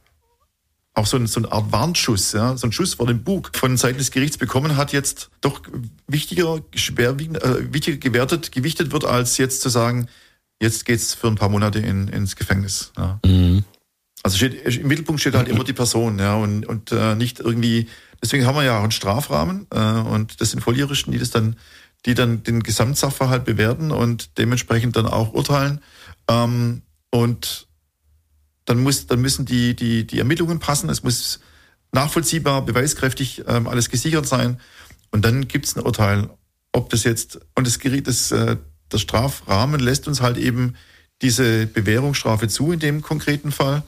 auch so, ein, so eine Art Warnschuss, ja, so ein Schuss vor dem Bug von Seiten des Gerichts bekommen hat, jetzt doch wichtiger, schwerwiegend, äh, wichtiger gewertet, gewichtet wird, als jetzt zu sagen, jetzt geht's für ein paar Monate in, ins Gefängnis. Ja. Mhm. Also steht, im Mittelpunkt steht halt immer die Person, ja, und, und äh, nicht irgendwie, deswegen haben wir ja auch einen Strafrahmen äh, und das sind Volljähristen, die das dann, die dann den Gesamtsachverhalt bewerten und dementsprechend dann auch urteilen. Ähm, und dann muss, dann müssen die, die, die Ermittlungen passen, es muss nachvollziehbar, beweiskräftig ähm, alles gesichert sein. Und dann gibt's ein Urteil, ob das jetzt, und das Gericht, das, äh, der Strafrahmen lässt uns halt eben diese Bewährungsstrafe zu in dem konkreten Fall,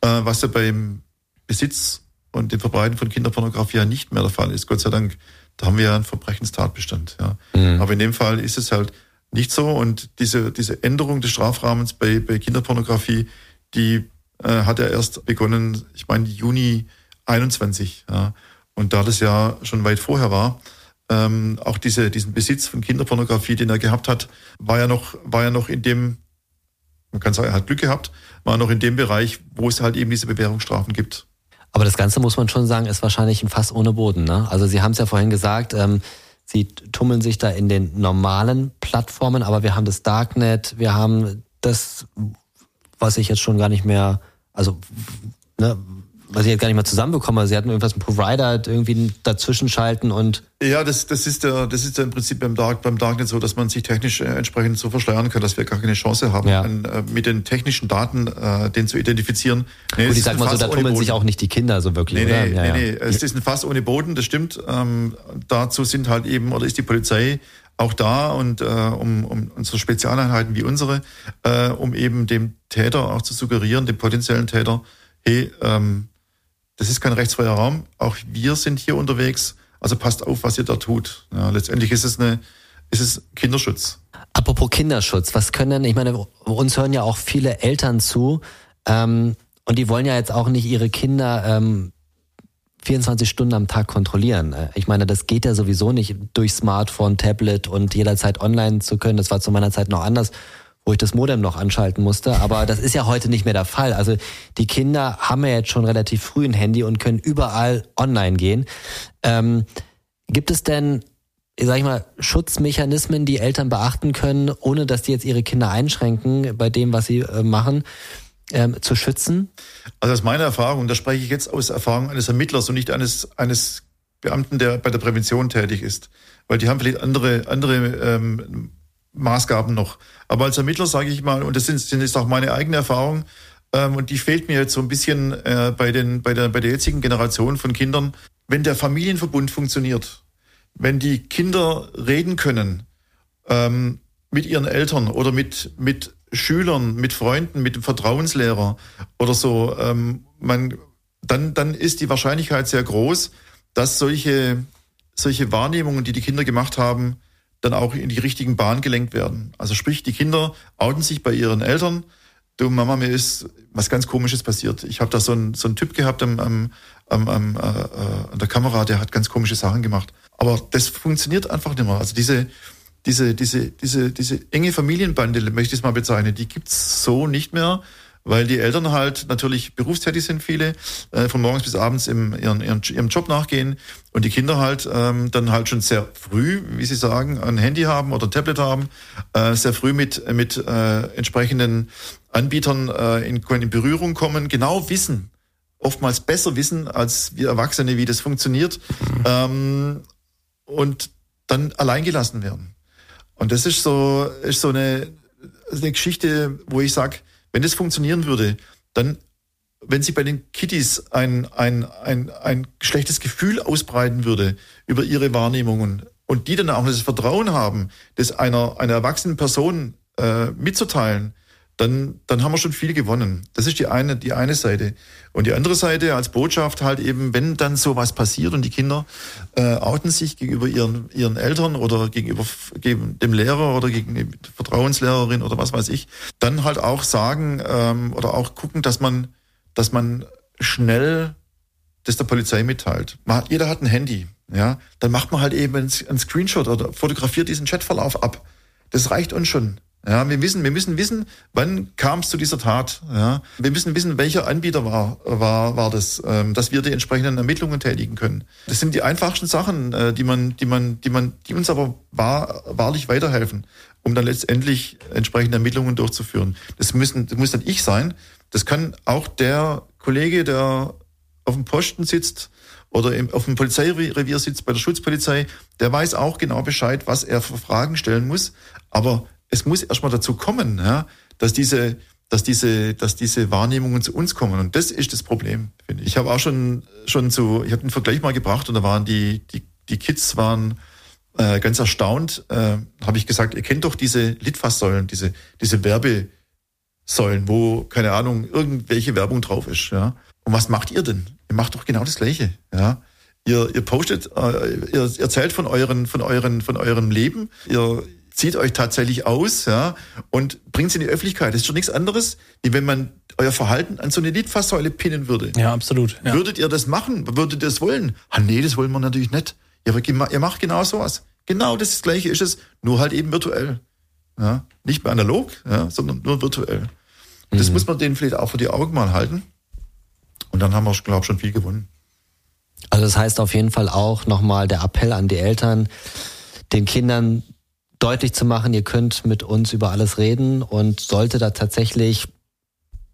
äh, was ja beim Besitz und dem Verbreiten von Kinderpornografie ja nicht mehr der Fall ist. Gott sei Dank, da haben wir ja einen Verbrechenstatbestand. Ja. Mhm. Aber in dem Fall ist es halt nicht so. Und diese, diese Änderung des Strafrahmens bei, bei Kinderpornografie, die äh, hat er erst begonnen, ich meine, Juni 21. Ja. Und da das ja schon weit vorher war, ähm, auch diese, diesen Besitz von Kinderpornografie, den er gehabt hat, war ja noch, war ja noch in dem, man kann sagen, er hat Glück gehabt, war noch in dem Bereich, wo es halt eben diese Bewährungsstrafen gibt. Aber das Ganze muss man schon sagen, ist wahrscheinlich ein Fass ohne Boden. Ne? Also Sie haben es ja vorhin gesagt, ähm, Sie tummeln sich da in den normalen Plattformen, aber wir haben das Darknet, wir haben das, was ich jetzt schon gar nicht mehr, also ne, was ich jetzt gar nicht mal zusammenbekomme. Sie hatten irgendwas mit Provider irgendwie dazwischen schalten und. Ja, das, das ist der, das ist ja im Prinzip beim Dark, beim Darknet so, dass man sich technisch äh, entsprechend so verschleiern kann, dass wir gar keine Chance haben, ja. an, äh, mit den technischen Daten äh, den zu identifizieren. Nee, Gut, ich sag mal so, da tummeln sich auch nicht die Kinder so wirklich. Nee, nee, oder? Ja, nee, nee. Es ist ein Fass ohne Boden, das stimmt. Ähm, dazu sind halt eben, oder ist die Polizei auch da und äh, um, um unsere Spezialeinheiten wie unsere, äh, um eben dem Täter auch zu suggerieren, dem potenziellen Täter, hey, ähm, das ist kein rechtsfreier Raum. Auch wir sind hier unterwegs. Also passt auf, was ihr da tut. Ja, letztendlich ist es eine, ist es Kinderschutz. Apropos Kinderschutz, was können, ich meine, uns hören ja auch viele Eltern zu, ähm, und die wollen ja jetzt auch nicht ihre Kinder ähm, 24 Stunden am Tag kontrollieren. Äh, ich meine, das geht ja sowieso nicht durch Smartphone, Tablet und jederzeit online zu können. Das war zu meiner Zeit noch anders wo ich das Modem noch anschalten musste. Aber das ist ja heute nicht mehr der Fall. Also die Kinder haben ja jetzt schon relativ früh ein Handy und können überall online gehen. Ähm, gibt es denn, sag ich mal, Schutzmechanismen, die Eltern beachten können, ohne dass die jetzt ihre Kinder einschränken bei dem, was sie äh, machen? Ähm, zu schützen? Also aus meiner Erfahrung, da spreche ich jetzt aus Erfahrung eines Ermittlers und nicht eines, eines Beamten, der bei der Prävention tätig ist. Weil die haben vielleicht andere, andere ähm, Maßgaben noch. Aber als Ermittler sage ich mal, und das sind, sind jetzt auch meine eigene Erfahrung, ähm, und die fehlt mir jetzt so ein bisschen äh, bei, den, bei, der, bei der jetzigen Generation von Kindern, wenn der Familienverbund funktioniert, wenn die Kinder reden können ähm, mit ihren Eltern oder mit, mit Schülern, mit Freunden, mit dem Vertrauenslehrer oder so, ähm, man, dann, dann ist die Wahrscheinlichkeit sehr groß, dass solche, solche Wahrnehmungen, die die Kinder gemacht haben, dann auch in die richtigen Bahnen gelenkt werden. Also sprich, die Kinder outen sich bei ihren Eltern. Du Mama, mir ist was ganz Komisches passiert. Ich habe da so einen so einen Typ gehabt am, am, am, am, äh, an der Kamera, der hat ganz komische Sachen gemacht. Aber das funktioniert einfach nicht mehr. Also diese, diese, diese, diese, diese enge Familienbande, möchte ich es mal bezeichnen, die gibt's so nicht mehr weil die Eltern halt natürlich berufstätig sind, viele, äh, von morgens bis abends im, ihren, ihren, ihrem Job nachgehen und die Kinder halt ähm, dann halt schon sehr früh, wie sie sagen, ein Handy haben oder ein Tablet haben, äh, sehr früh mit, mit äh, entsprechenden Anbietern äh, in, in Berührung kommen, genau wissen, oftmals besser wissen als wir Erwachsene, wie das funktioniert, ähm, und dann alleingelassen werden. Und das ist so, ist so eine, eine Geschichte, wo ich sage, wenn das funktionieren würde, dann, wenn sich bei den Kitties ein, ein, ein, ein schlechtes Gefühl ausbreiten würde über ihre Wahrnehmungen und die dann auch das Vertrauen haben, das einer, einer erwachsenen Person äh, mitzuteilen, dann, dann haben wir schon viel gewonnen. Das ist die eine, die eine Seite. Und die andere Seite als Botschaft halt eben, wenn dann sowas passiert und die Kinder äh, outen sich gegenüber ihren, ihren Eltern oder gegenüber gegen dem Lehrer oder gegen die Vertrauenslehrerin oder was weiß ich, dann halt auch sagen ähm, oder auch gucken, dass man, dass man schnell das der Polizei mitteilt. Man, jeder hat ein Handy, ja, dann macht man halt eben einen Screenshot oder fotografiert diesen Chatverlauf ab. Das reicht uns schon. Ja, wir wissen, wir müssen wissen, wann kam es zu dieser Tat. Ja, wir müssen wissen, welcher Anbieter war, war, war das, ähm, dass wir die entsprechenden Ermittlungen tätigen können. Das sind die einfachsten Sachen, äh, die man, die man, die man, die uns aber wahr, wahrlich weiterhelfen, um dann letztendlich entsprechende Ermittlungen durchzuführen. Das müssen, das muss dann ich sein. Das kann auch der Kollege, der auf dem Posten sitzt oder im, auf dem Polizeirevier sitzt bei der Schutzpolizei, der weiß auch genau Bescheid, was er für Fragen stellen muss. Aber es muss erstmal dazu kommen, ja, dass diese, dass diese, dass diese Wahrnehmungen zu uns kommen. Und das ist das Problem, finde ich. Ich habe auch schon, schon zu, ich habe einen Vergleich mal gebracht und da waren die, die, die Kids waren äh, ganz erstaunt, äh, habe ich gesagt, ihr kennt doch diese Litfaßsäulen, diese, diese Werbesäulen, wo, keine Ahnung, irgendwelche Werbung drauf ist, ja. Und was macht ihr denn? Ihr macht doch genau das Gleiche, ja. Ihr, ihr postet, äh, ihr erzählt von euren, von euren, von eurem Leben, ihr, zieht euch tatsächlich aus ja, und bringt es in die Öffentlichkeit. Das ist schon nichts anderes, wie wenn man euer Verhalten an so eine Litfaßsäule pinnen würde. Ja, absolut. Ja. Würdet ihr das machen? Würdet ihr das wollen? Ah, nee, das wollen wir natürlich nicht. Aber ihr macht genau sowas. Genau das Gleiche ist es, nur halt eben virtuell. Ja? Nicht mehr analog, ja, sondern nur virtuell. Und das mhm. muss man denen vielleicht auch vor die Augen mal halten. Und dann haben wir, glaube ich, schon viel gewonnen. Also das heißt auf jeden Fall auch nochmal der Appell an die Eltern, den Kindern deutlich zu machen, ihr könnt mit uns über alles reden und sollte da tatsächlich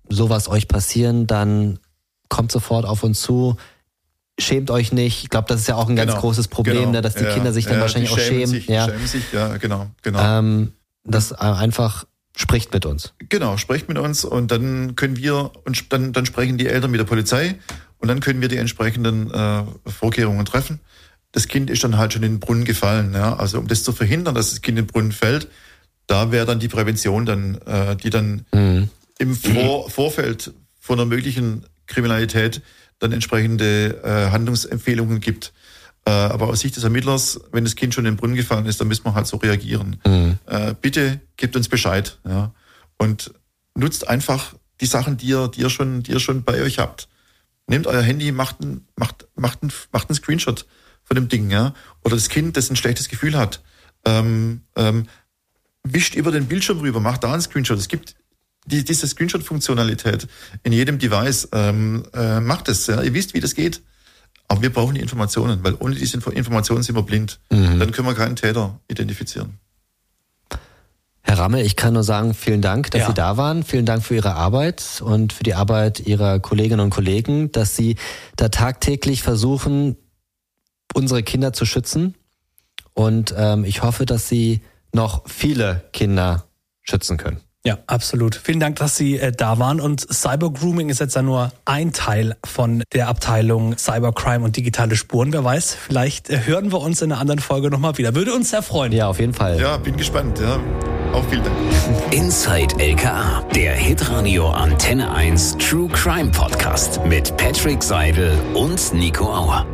sowas euch passieren, dann kommt sofort auf uns zu. Schämt euch nicht. Ich glaube, das ist ja auch ein ganz genau, großes Problem, genau, ne, dass die ja, Kinder sich dann ja, wahrscheinlich auch schämen. Sich, ja. schämen sich, ja, genau, genau. Ähm, das einfach spricht mit uns. Genau, spricht mit uns und dann können wir und dann, dann sprechen die Eltern mit der Polizei und dann können wir die entsprechenden äh, Vorkehrungen treffen das Kind ist dann halt schon in den Brunnen gefallen. Ja? Also um das zu verhindern, dass das Kind in den Brunnen fällt, da wäre dann die Prävention dann, äh, die dann mhm. im Vor Vorfeld von einer möglichen Kriminalität dann entsprechende äh, Handlungsempfehlungen gibt. Äh, aber aus Sicht des Ermittlers, wenn das Kind schon in den Brunnen gefallen ist, dann müssen wir halt so reagieren. Mhm. Äh, bitte gebt uns Bescheid. Ja? Und nutzt einfach die Sachen, die ihr, die ihr schon, die ihr schon bei euch habt. Nehmt euer Handy, macht ein, macht, macht ein, macht einen Screenshot von dem Ding, ja. Oder das Kind, das ein schlechtes Gefühl hat, ähm, ähm, wischt über den Bildschirm rüber, macht da einen Screenshot. Es gibt die, diese Screenshot-Funktionalität in jedem Device. Ähm, äh, macht es. Ja. Ihr wisst, wie das geht. Aber wir brauchen die Informationen, weil ohne diese Informationen sind wir blind. Mhm. Dann können wir keinen Täter identifizieren. Herr Rammel, ich kann nur sagen, vielen Dank, dass ja. Sie da waren. Vielen Dank für Ihre Arbeit und für die Arbeit Ihrer Kolleginnen und Kollegen, dass Sie da tagtäglich versuchen, unsere Kinder zu schützen. Und ähm, ich hoffe, dass Sie noch viele Kinder schützen können. Ja, absolut. Vielen Dank, dass Sie äh, da waren. Und Cybergrooming ist jetzt ja nur ein Teil von der Abteilung Cybercrime und digitale Spuren. Wer weiß, vielleicht äh, hören wir uns in einer anderen Folge nochmal wieder. Würde uns sehr freuen. Ja, auf jeden Fall. Ja, bin gespannt. Ja. Auch vielen Dank. *laughs* Inside LKA, der Hitradio Antenne 1 True Crime Podcast mit Patrick Seidel und Nico Auer.